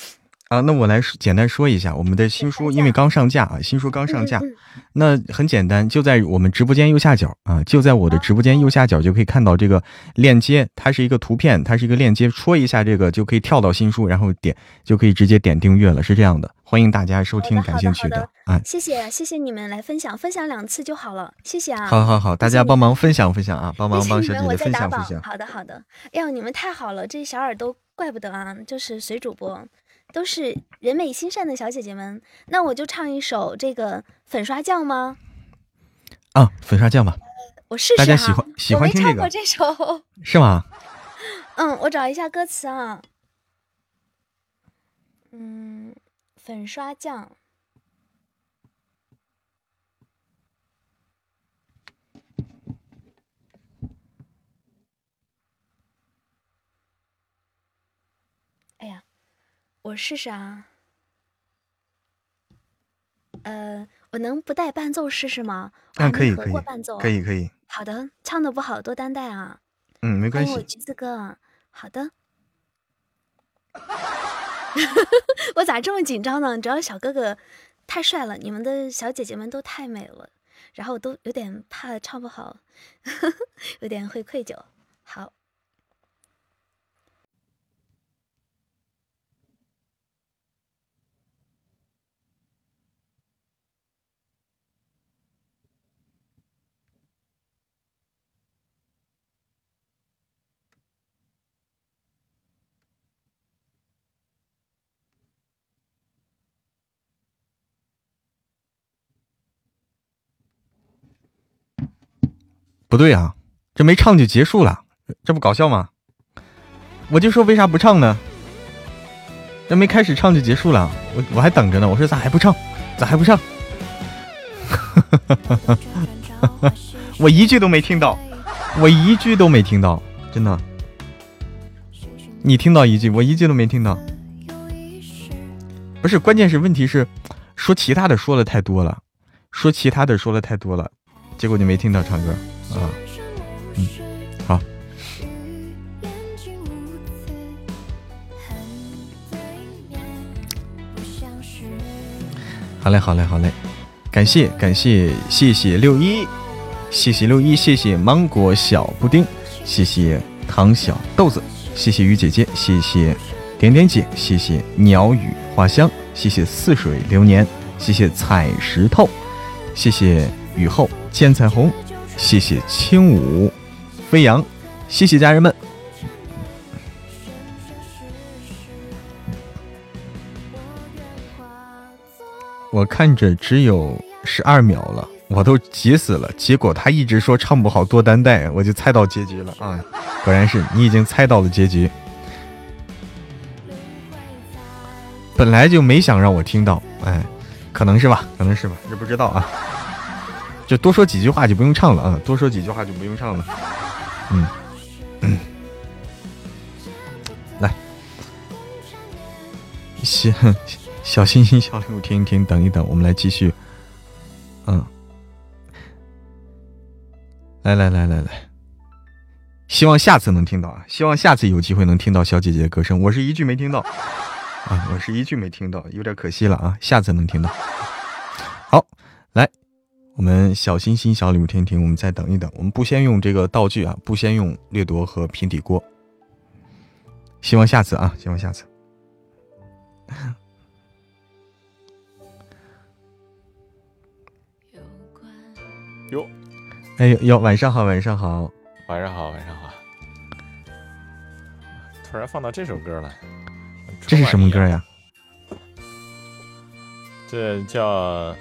S2: 啊，那我来说简单说一下我们的新书，因为刚上架啊，新书刚上架，那很简单，就在我们直播间右下角啊，就在我的直播间右下角就可以看到这个链接，它是一个图片，它是一个链接，戳一下这个就可以跳到新书，然后点就可以直接点订阅了，是这样的。欢迎大家收听，感兴趣
S8: 的好的
S2: 哎，
S8: 谢谢，谢谢你们来分享，分享两次就好了，谢谢啊。
S2: 好好好，大家帮忙分享分享啊，帮忙帮小姐姐分享分享。。
S8: 好的，好的。哎呦，你们太好了，这小耳朵怪不得啊，就是随主播，都是人美心善的小姐姐们。那我就唱一首这个粉刷匠吗？
S2: 啊，粉刷匠吧，
S8: 我试试哈。
S2: 大家喜欢喜
S8: 我
S2: 欢听这个
S8: 没唱过这首。
S2: 是吗？
S8: 嗯，我找一下歌词啊。嗯，粉刷匠。哎呀，我试试啊。呃，我能不带伴奏试试吗？我
S2: 可以可以。可以。可以，
S8: 好的，唱的不好多担待啊。
S2: 嗯，没关系。
S8: 橘子哥，啊，好的。我咋这么紧张呢？主要小哥哥太帅了，你们的小姐姐们都太美了，然后我都有点怕唱不好，有点会愧疚。好，
S2: 不对啊，这没唱就结束了，这不搞笑吗？我就说为啥不唱呢？这没开始唱就结束了，我我还等着呢。我说咋还不唱？咋还不唱？我一句都没听到，我一句都没听到，真的。你听到一句，我一句都没听到。不是，关键是问题是，说其他的说的太多了，说其他的说的太多了，结果就没听到唱歌啊。嗯，好。好嘞，好嘞，好嘞，感谢感谢谢谢六一，谢谢六一，谢谢芒果小布丁，谢谢糖小豆子，谢谢雨姐姐，谢谢点点姐，谢谢鸟语花香，谢谢似水流年，谢谢彩石头，谢谢雨后见彩虹，谢谢轻舞飞扬，谢谢家人们。我看着只有十二秒了，我都急死了。结果他一直说唱不好多担待，我就猜到结局了啊！果然是你已经猜到了结局。本来就没想让我听到，哎，可能是吧，可能是吧，这不知道啊。就多说几句话就不用唱了啊，多说几句话就不用唱了。嗯嗯，来，行。小心心、小礼物，听一听，等一等，我们来继续。嗯，来来来来来，希望下次能听到啊！希望下次有机会能听到小姐姐的歌声。我是一句没听到啊，我是一句没听到，有点可惜了啊！下次能听到。好，来，我们小心心、小礼物，听一听，我们再等一等。我们不先用这个道具啊，不先用掠夺和平底锅。希望下次啊，希望下次。
S9: 哟，
S2: 哎呦呦，晚上好，晚上好，
S9: 晚上好，晚上好。突然放到这首歌了，
S2: 这是什么歌呀？
S9: 这叫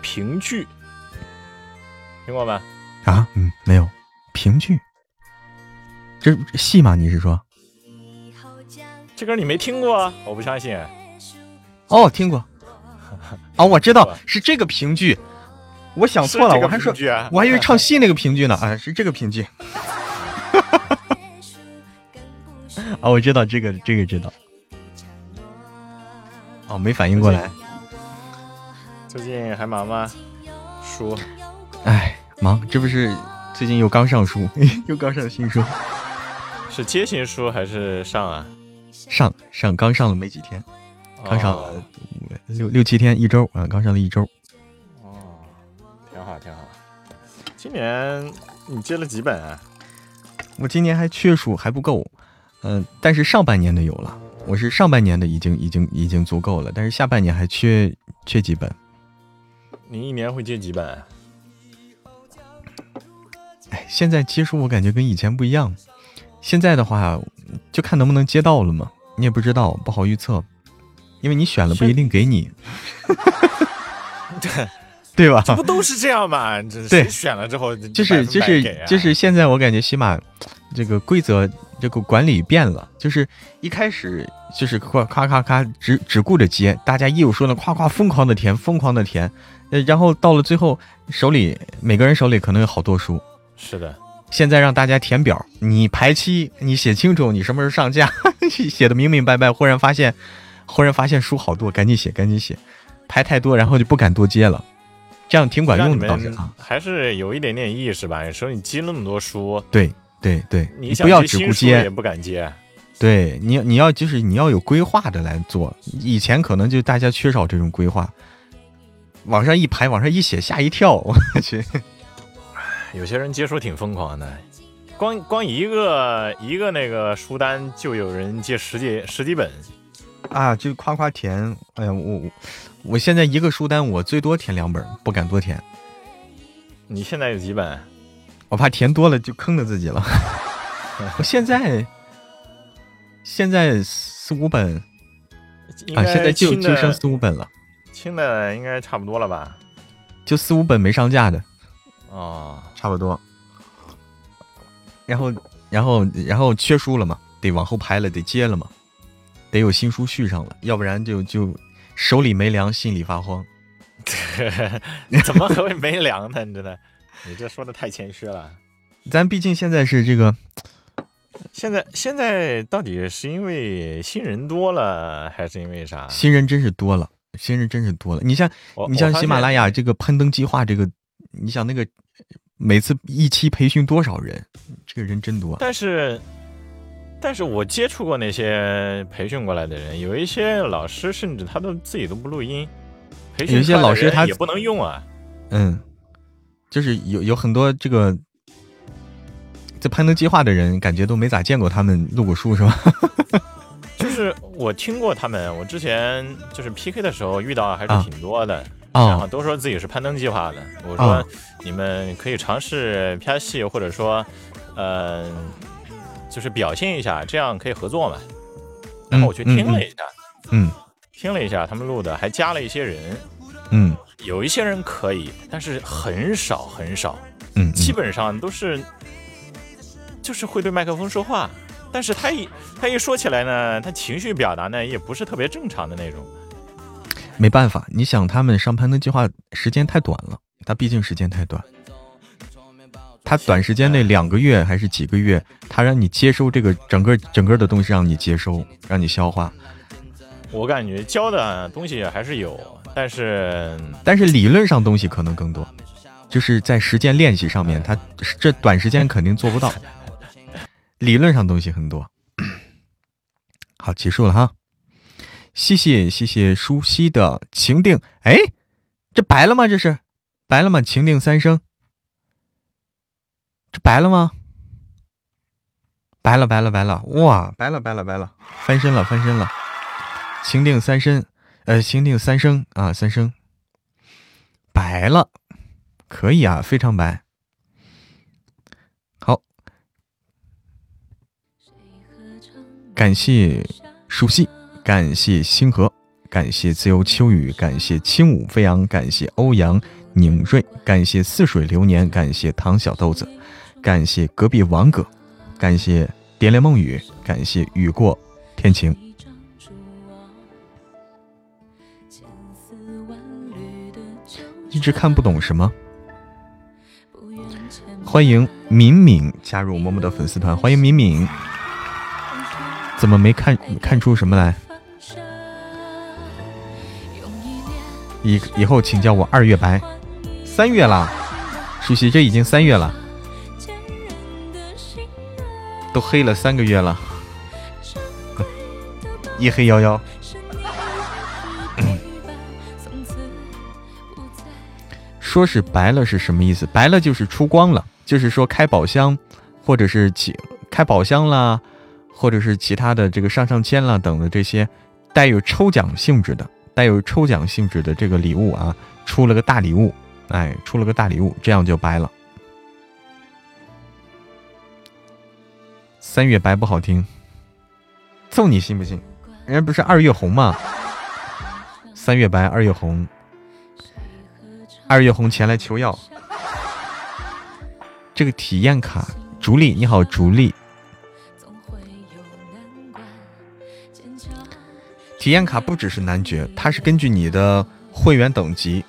S9: 评剧，听过没？
S2: 啊，嗯，没有评剧，这戏吗？你是说？
S9: 这歌你没听过？我不相信。
S2: 哦，听过。哦，我知道是这个评剧，我想错了，我还说我还以为唱戏那个评剧呢，啊，是这个评剧。啊，我知道这个，这个知道。哦，没反应过来。
S9: 最近还忙吗？书？
S2: 哎，忙，这不是最近又刚上书，又刚上新书。
S9: 是接新书还是上啊？
S2: 上上，刚上了没几天，刚上了。六六七天一周啊，刚上了一周。
S9: 哦，挺好挺好。今年你接了几本啊？
S2: 我今年还缺书还不够，嗯，但是上半年的有了。我是上半年的已经已经已经足够了，但是下半年还缺缺几本。
S9: 你一年会接几本？
S2: 哎，现在接书我感觉跟以前不一样。现在的话，就看能不能接到了嘛，你也不知道，不好预测。因为你选了不一定给你，
S9: 对
S2: 对吧？
S9: 这不都是这样吗？
S2: 对，
S9: 选了之后
S2: 就是就是就是现在我感觉起码这个规则这个管理变了，就是一开始就是夸夸夸夸只只顾着接，大家一有说呢夸夸疯狂的填疯狂的填，然后到了最后手里每个人手里可能有好多书，
S9: 是的。
S2: 现在让大家填表，你排期，你写清楚你什么时候上架，写的明明白白，忽然发现。忽然发现书好多，赶紧写，赶紧写，排太多，然后就不敢多接了，这样挺管用的，倒是啊，
S9: 还是有一点点意识吧。有时候你接那么多书，
S2: 对对对，
S9: 你
S2: 不要只顾接，
S9: 也不敢接。
S2: 对你，你要就是你要有规划的来做。以前可能就大家缺少这种规划，往上一排，往上一写，吓一跳，我去。
S9: 有些人接书挺疯狂的，光光一个一个那个书单就有人借十几十几本。
S2: 啊，就夸夸填，哎呀，我我现在一个书单，我最多填两本，不敢多填。
S9: 你现在有几本？
S2: 我怕填多了就坑了自己了。我现在现在四五本，啊，现在就就剩四五本了。
S9: 清的应该差不多了吧？
S2: 就四五本没上架的。
S9: 哦，
S2: 差不多。然后，然后，然后缺书了嘛，得往后排了，得接了嘛，得有新书续上了，要不然就就手里没粮，心里发慌。
S9: 怎么还会没粮呢？你真的，你这说的太谦虚了。
S2: 咱毕竟现在是这个，
S9: 现在现在到底是因为新人多了，还是因为啥？
S2: 新人真是多了，新人真是多了。你像你像喜马拉雅这个攀登计划，这个你想那个每次一期培训多少人，这个人真多。
S9: 但是，但是我接触过那些培训过来的人，有一些老师甚至他都自己都不录音，培训
S2: 有一些老师他
S9: 也不能用啊。
S2: 嗯，就是有有很多这个在攀登计划的人，感觉都没咋见过他们录过书，是吧？
S9: 就是我听过他们，我之前就是 PK 的时候遇到还
S2: 啊。
S9: 是挺多的，然后
S2: 哦
S9: 都说自己是攀登计划的。我说、
S2: 啊。
S9: 你们可以尝试拍戏，或者说，呃，就是表现一下，这样可以合作嘛。然后我去听了一下，
S2: 嗯
S9: 听了一下他们录的，还加了一些人，
S2: 嗯。
S9: 有一些人可以，但是很少很少，
S2: 嗯，
S9: 基本上都是就是会对麦克风说话，但是他一他一说起来呢，他情绪表达呢也不是特别正常的那种。
S2: 没办法，你想他们上攀登计划时间太短了，他毕竟时间太短，他短时间内两个月还是几个月，他让你接收这个整个整个的东西，让你接收，让你消化。
S9: 我感觉教的东西还是有，但是
S2: 但是理论上东西可能更多，就是在实践练习上面，他这短时间肯定做不到。理论上东西很多。好，结束了哈。谢谢谢谢舒西的情定，哎，这白了吗？这是白了吗？情定三生，这白了吗？白了白了白了，哇，白了白了白了，翻身了翻身了，情定三生，呃，情定三生啊，三生，白了，可以啊，非常白。好，感谢熟悉，感谢星河，感谢自由秋雨，感谢轻舞飞扬，感谢欧阳宁瑞，感谢似水流年，感谢唐小豆子，感谢隔壁王哥，感谢蝶恋梦雨，感谢雨过天晴。一直看不懂什么。欢迎敏敏加入默默的粉丝团，欢迎敏敏。怎么没看看出什么来？以以后请叫我二月白。三月了，舒淇，这已经三月了，都黑了三个月了，一黑幺幺。说是白了是什么意思？白了就是出光了，就是说开宝箱，或者是起开宝箱啦，或者是其他的这个上上签啦等的这些带有抽奖性质的、带有抽奖性质的这个礼物啊，出了个大礼物，哎，出了个大礼物，这样就白了。三月白不好听，揍你信不信？人家不是二月红吗？三月白，二月红。二月红前来求药，这个体验卡，竹丽你好，竹丽。体验卡不只是男爵，它是根据你的会员等级，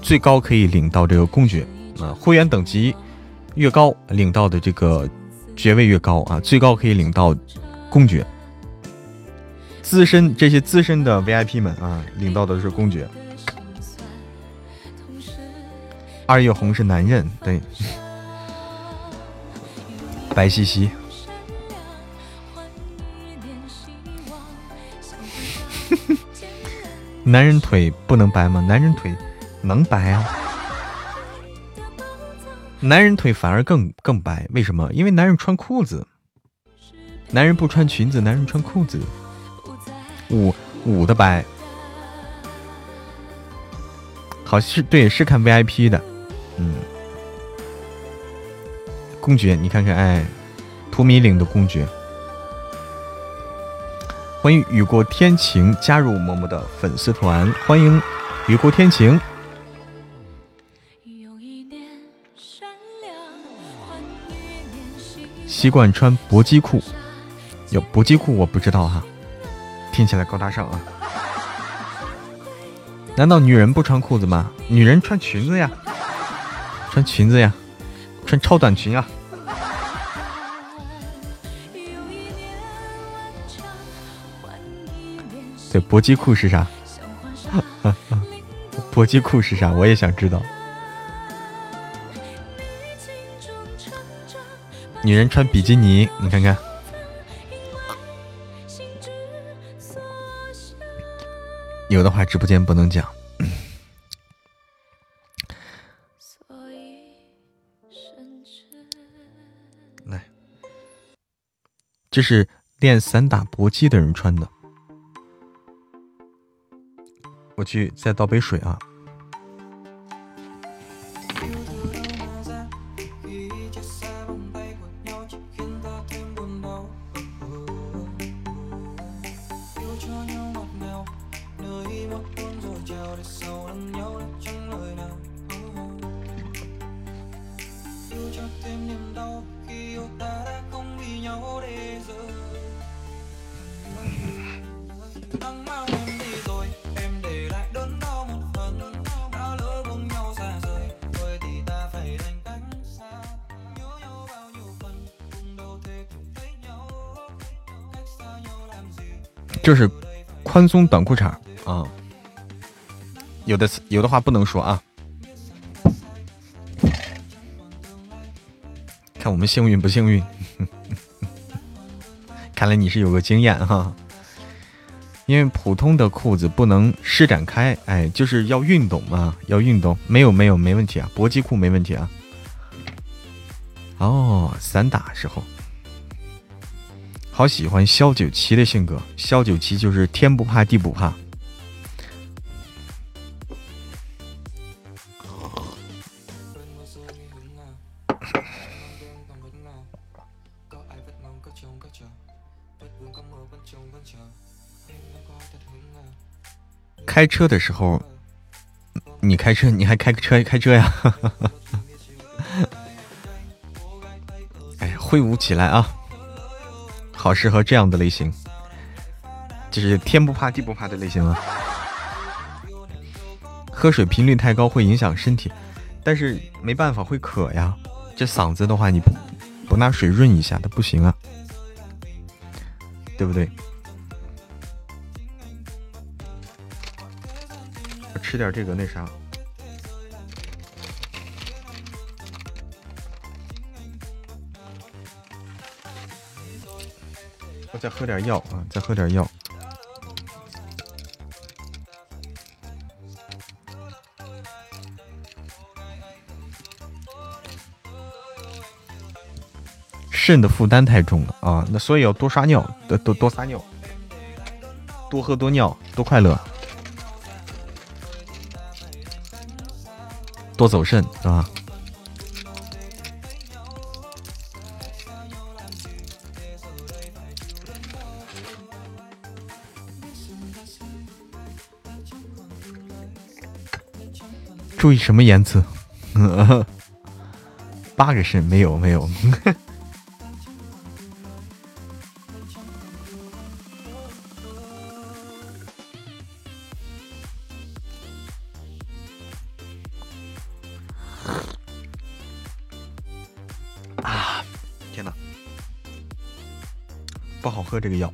S2: 最高可以领到这个公爵啊。会员等级越高，领到的这个爵位越高啊，最高可以领到公爵。资深这些资深的 VIP 们啊，领到的是公爵。二月红是男人，对，白兮兮。男人腿不能白吗？男人腿能白啊，男人腿反而更更白，为什么？因为男人穿裤子，男人不穿裙子，男人穿裤子，捂捂的白。好是对，是看 VIP 的。嗯，公爵，你看看，哎，图米岭的公爵，欢迎雨过天晴加入嬷嬷的粉丝团。欢迎雨过天晴。习惯穿搏击裤，有搏击裤我不知道哈，听起来高大上啊。难道女人不穿裤子吗？女人穿裙子呀，穿裙子呀，穿超短裙啊。搏击裤是啥？搏击裤是啥？我也想知道。女人穿比基尼，你看看。有的话直播间不能讲。来，这是练散打搏击的人穿的。我去再倒杯水啊。宽松短裤衩啊，有的有的话不能说啊。看我们幸运不幸运？看来你是有个经验哈。因为普通的裤子不能施展开，哎，就是要运动嘛，要运动。没有没有没问题啊，搏击裤没问题啊。哦，散打时候。好喜欢萧九七的性格，萧九七就是天不怕地不怕。开车的时候，你开车你还开车开车呀？哎，挥舞起来啊！好适合这样的类型，就是天不怕地不怕的类型了。喝水频率太高会影响身体，但是没办法会渴呀。这嗓子的话，你不不拿水润一下，它不行啊，对不对？吃点这个那啥。再喝点药啊！再喝点药。肾的负担太重了啊！那所以要多刷尿，多多多撒尿，多喝多尿，多快乐，多走肾，是吧？注意什么颜色？八个肾没有没有。啊！天哪，不好喝这个药。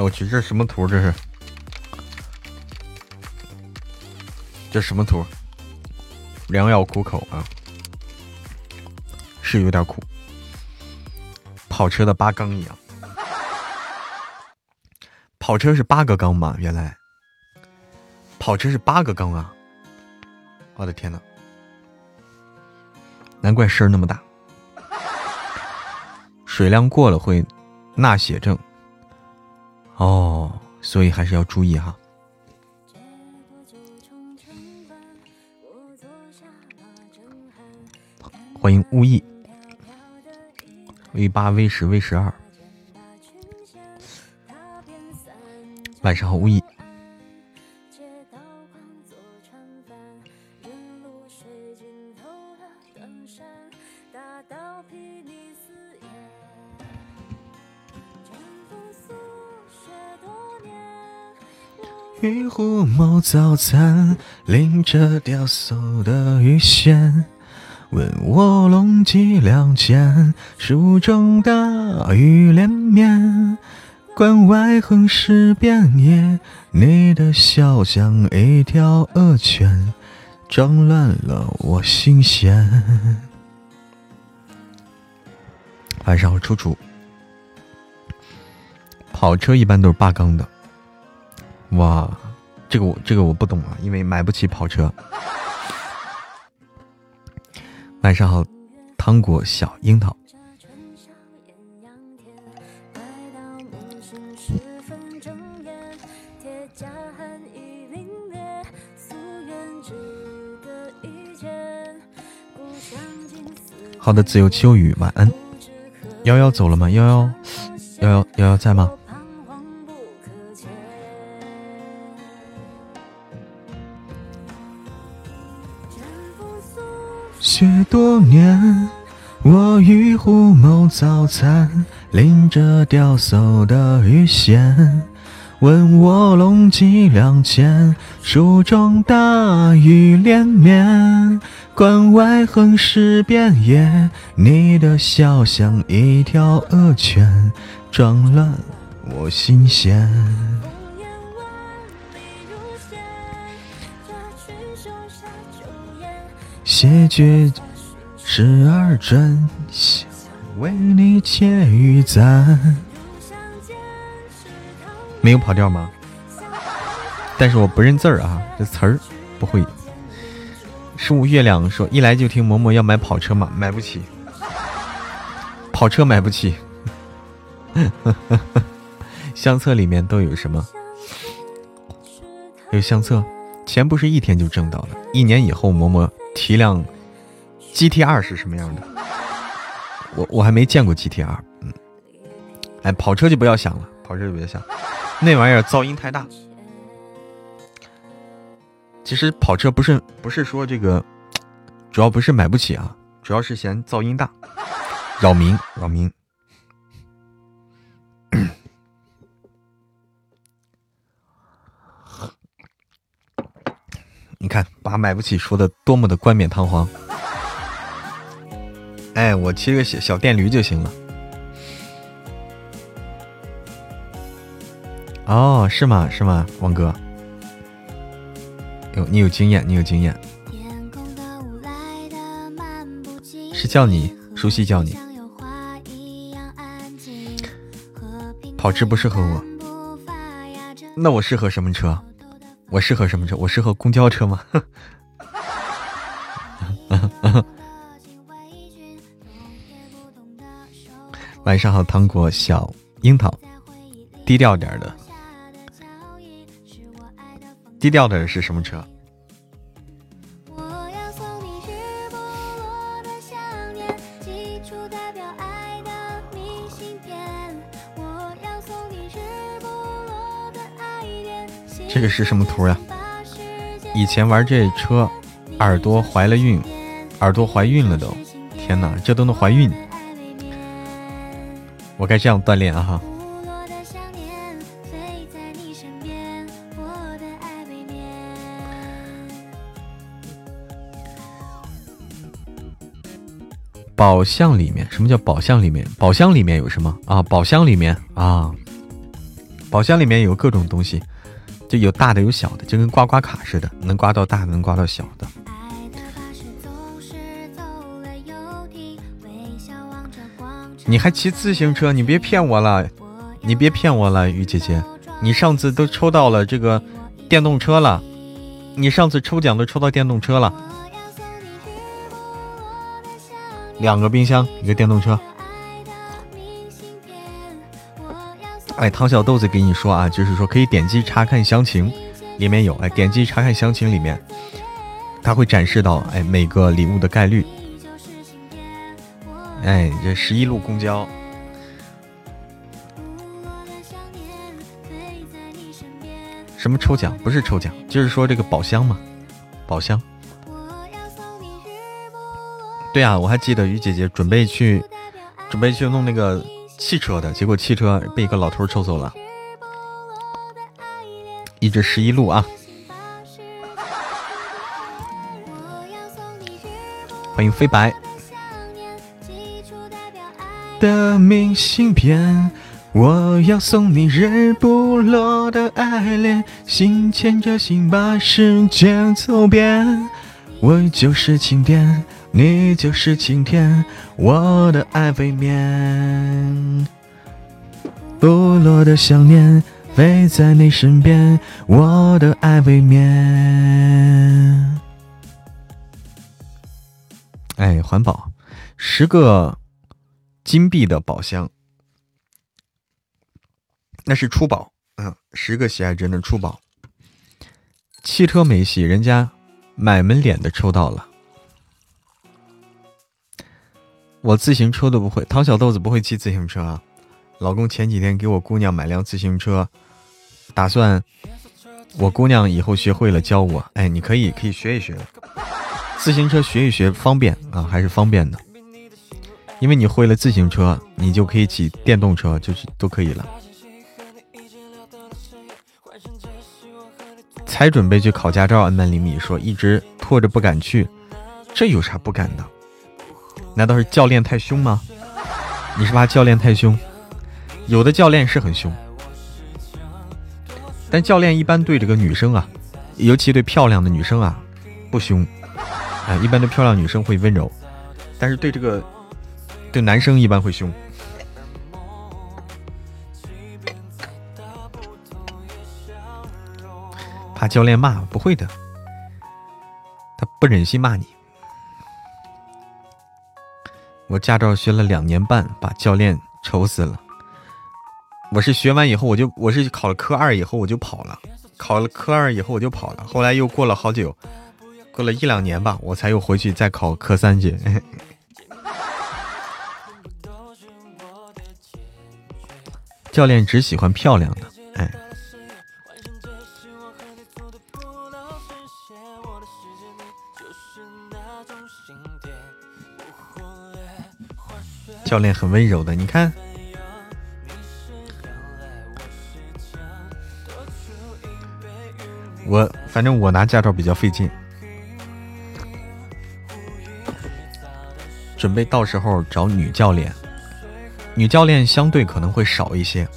S2: 我去，这什么图？这是，这什么图？良药苦口啊，是有点苦。跑车的八缸一样，跑车是八个缸吗？原来，跑车是八个缸啊！我的天呐，难怪声那么大。水量过了会纳血症。所以还是要注意哈。欢迎巫意，V 八 V 十 V 十二，晚上好，巫意。早餐，拎着钓叟的鱼线，问我龙几两钱，蜀中大雨连绵。关外横尸遍野，你的笑像一条恶犬，撞乱了我心弦。晚上好，楚楚。跑车一般都是八缸的。哇，这个我这个我不懂啊，因为买不起跑车。晚上好，糖果小樱桃。好的，自由秋雨，晚安。幺幺走了吗？幺幺幺幺幺幺在吗？雪多年，我与虎谋早餐，拎着钓叟的鱼线。问我龙脊梁间，蜀中大雨连绵。关外横尸遍野，你的笑像一条恶犬，撞乱我心弦。谢绝十二转，想为你窃玉簪。没有跑调吗？但是我不认字儿啊，这词儿不会。十五月亮说：“一来就听嬷嬷要买跑车嘛，买不起，跑车买不起。相册里面都有什么？有相册，钱不是一天就挣到的，一年以后嬷嬷提辆 G T R 是什么样的？我我还没见过 G T R，，嗯，哎，跑车就不要想了，跑车就别想，那玩意儿噪音太大。其实跑车不是不是说这个，主要不是买不起啊，主要是嫌噪音大，扰民扰民。你看，把买不起说的多么的冠冕堂皇。哎，我骑个小小电驴就行了。哦，是吗？是吗，王哥？有你有经验，你有经验，是叫你熟悉叫你。跑车不适合我，那我适合什么车？我适合什么车？我适合公交车吗？晚上好，糖果小樱桃，低调点的，低调的是什么车？
S5: 我要送你日不落的想念，寄出代表爱
S2: 这个是什么图呀？以前玩这车，耳朵怀了孕，耳朵怀孕了都，天哪，这都能怀孕！我该这样锻炼啊哈！宝箱里面，什么叫宝箱里面？宝箱里面有什么啊？宝箱里面啊，宝箱里面有各种东西，就有大的有小的，就跟刮刮卡似的，能刮到大的，能刮到小的。你还骑自行车？你别骗我了，你别骗我了，雨姐姐，你上次都抽到了这个电动车了，你上次抽奖都抽到电动车了，两个冰箱，一个电动车。哎，唐小豆子给你说啊，就是说可以点击查看详情，里面有哎，点击查看详情里面，它会展示到哎每个礼物的概率。哎，这十一路公交，什么抽奖？不是抽奖，就是说这个宝箱嘛，宝箱。对啊，我还记得于姐姐准备去准备去弄那个汽车的，结果汽车被一个老头抽走了。一直十一路啊！欢迎飞白的明信片，我要送你日不落的爱恋，心牵着心把世界走遍。我就是晴天，你就是晴天，我的爱未眠。不落的想念飞在你身边，我的爱未眠。哎，环保，十个金币的宝箱，那是初宝，嗯，十个喜爱值的初宝。汽车没戏，人家买门脸的抽到了。我自行车都不会，唐小豆子不会骑自行车啊。老公前几天给我姑娘买辆自行车，打算我姑娘以后学会了教我。哎，你可以可以学一学，自行车学一学方便啊，还是方便的。因为你会了自行车，你就可以骑电动车，就是都可以了。才准备去考驾照，安曼厘米说一直拖着不敢去，这有啥不敢的？难道是教练太凶吗？你是怕教练太凶？有的教练是很凶，但教练一般对这个女生啊，尤其对漂亮的女生啊，不凶，啊，一般对漂亮女生会温柔，但是对这个对男生一般会凶。怕教练骂？不会的，他不忍心骂你。我驾照学了两年半，把教练愁死了。我是学完以后，我就我是考了科二以后我就跑了，考了科二以后我就跑了。后来又过了好久，过了一两年吧，我才又回去再考科三去。教练只喜欢漂亮的，哎。教练很温柔的，你看。我反正我拿驾照比较费劲，准备到时候找女教练，女教练相对可能会少一些，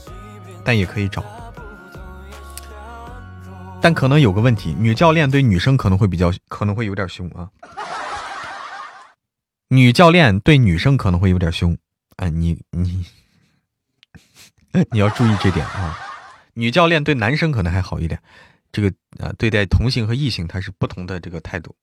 S2: 但也可以找。但可能有个问题，女教练对女生可能会比较可能会有点凶啊。女教练对女生可能会有点凶，哎，你你 你要注意这点啊。女教练对男生可能还好一点。这个啊，对待同性和异性，它是不同的这个态度。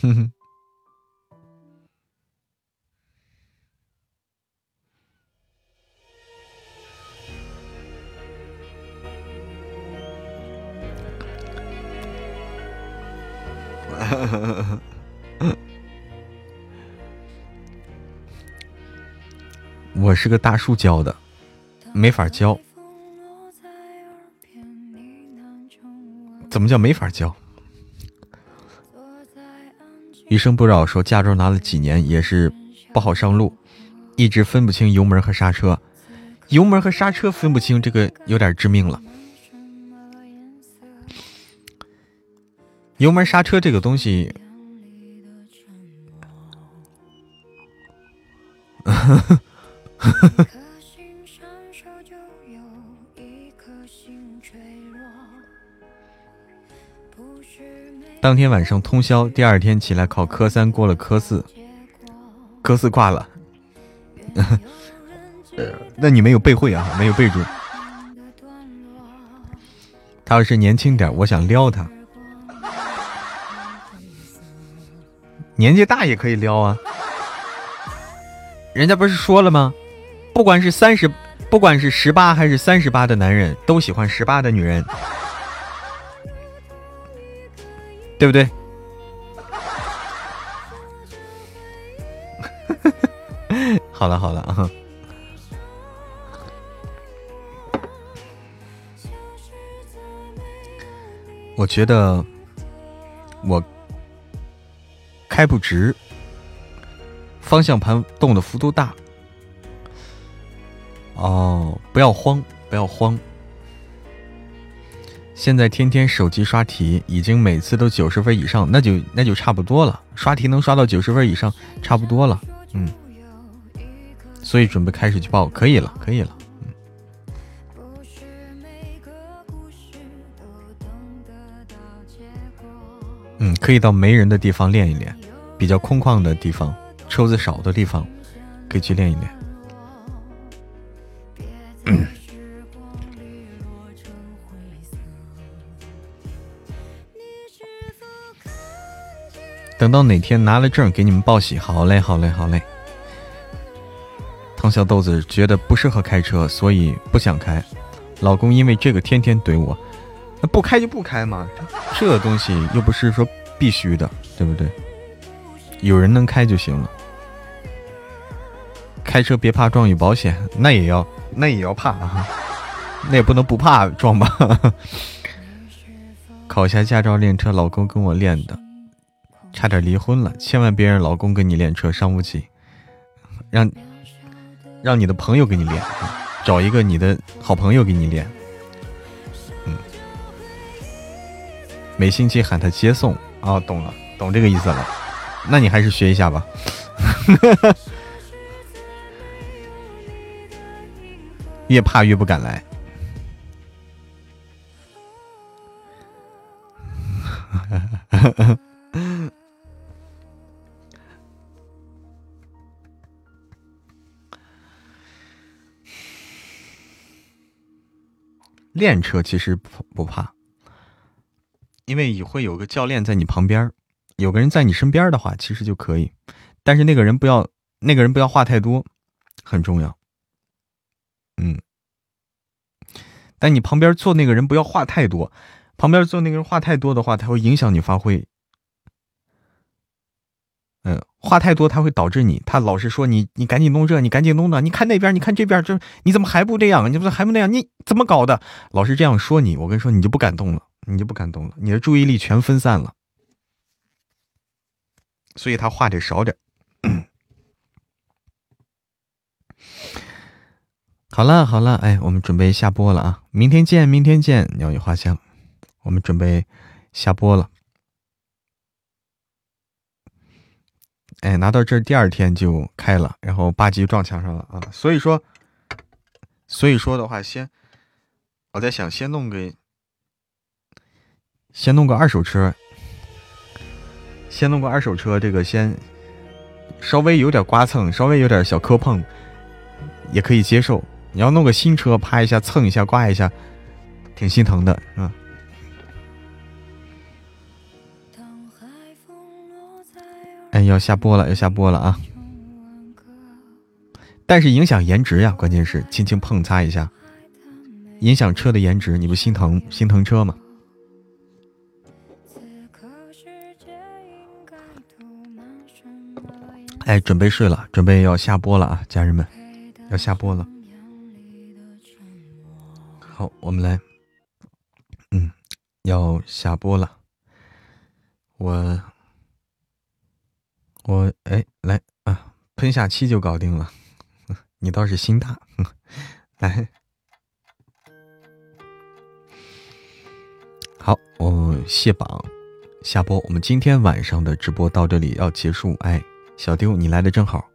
S2: 哼哼。我是个大树教的，没法教。怎么叫没法教？余生不扰说驾照拿了几年也是不好上路，一直分不清油门和刹车，油门和刹车分不清，这个有点致命了。油门刹车这个东西。当天晚上通宵，第二天起来考科三，过了科四，科四挂了。那你没有背会啊？没有背住。他要是年轻点，我想撩他。年纪大也可以撩啊。人家不是说了吗？不管是三十不管是十八还是三十八的男人都喜欢十八的女人。对不对？好了好了啊。我觉得开不直，方向盘动的幅度大。哦，不要慌，不要慌。现在天天手机刷题，已经每次都九十分以上，那就那就差不多了。刷题能刷到九十分以上，差不多了。嗯，所以准备开始去报，可以了，可以了。嗯，可以到没人的地方练一练，比较空旷的地方，车子少的地方，可以去练一练。等到哪天拿了证，给你们报喜。好嘞，好嘞，好嘞。汤小豆子觉得不适合开车，所以不想开。老公因为这个天天怼我，那不开就不开嘛。这东西又不是说必须的，对不对？有人能开就行了。开车别怕撞，有保险。那也要，那也要怕啊。那也不能不怕撞吧。考下驾照练车，老公跟我练的。差点离婚了，千万别让老公跟你练车，伤不起。让让你的朋友给你练，找一个你的好朋友给你练。嗯，每星期喊他接送。哦，懂了，懂这个意思了。那你还是学一下吧。越怕越不敢来。练车其实不不怕，因为你会有个教练在你旁边有个人在你身边的话，其实就可以。但是那个人不要，那个人不要话太多，很重要。嗯，但你旁边坐那个人不要话太多，旁边坐那个人话太多的话，他会影响你发挥。嗯，话太多，他会导致你，他老是说你，你赶紧弄这，你赶紧弄那，你看那边，你看这边，这你怎么还不这样？你不是还不那样？你怎么搞的？老是这样说你，我跟你说，你就不敢动了，你就不敢动了，你的注意力全分散了。所以他话得少点。好了好了，哎，我们准备下播了啊！明天见，明天见，鸟语花香，我们准备下播了。哎，拿到这第二天就开了，然后吧唧撞墙上了啊！所以说，所以说的话，先我在想，先弄个，先弄个二手车，先弄个二手车，这个先稍微有点刮蹭，稍微有点小磕碰，也可以接受。你要弄个新车，啪一下蹭一下，刮一下，挺心疼的，啊。哎，要下播了，要下播了啊！但是影响颜值呀，关键是轻轻碰擦一下，影响车的颜值，你不心疼心疼车吗？哎，准备睡了，准备要下播了啊，家人们，要下播了。好，我们来，嗯，要下播了，我。我哎，来啊，喷下漆就搞定了。你倒是心大，来，好，我卸榜下播。我们今天晚上的直播到这里要结束。哎，小丢，你来的正好。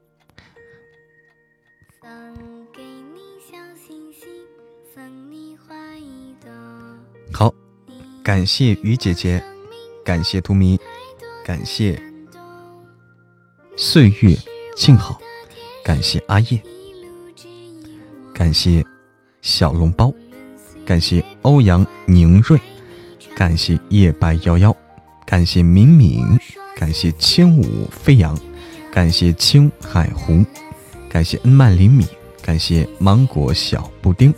S2: 好，感谢雨姐姐，感谢图迷，感谢。岁月静好，感谢阿叶，感谢小笼包，感谢欧阳宁瑞，感谢夜白夭夭，感谢敏敏，感谢轻舞飞扬，感谢青海湖，感谢恩曼林米，感谢芒果小布丁，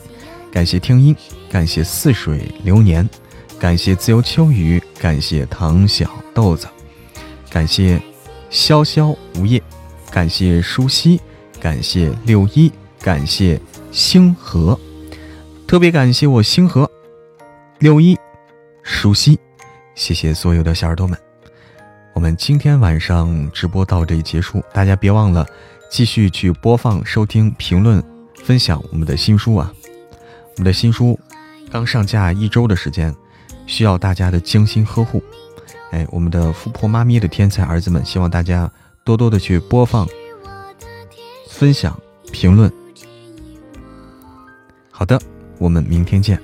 S2: 感谢听音，感谢似水流年，感谢自由秋雨，感谢唐小豆子，感谢。潇潇无叶，感谢舒溪，感谢六一，感谢星河，特别感谢我星河、六一、舒溪，谢谢所有的小耳朵们。我们今天晚上直播到这里结束，大家别忘了继续去播放、收听、评论、分享我们的新书啊！我们的新书刚上架一周的时间，需要大家的精心呵护。哎，我们的富婆妈咪的天才儿子们，希望大家多多的去播放、分享、评论。好的，我们明天见。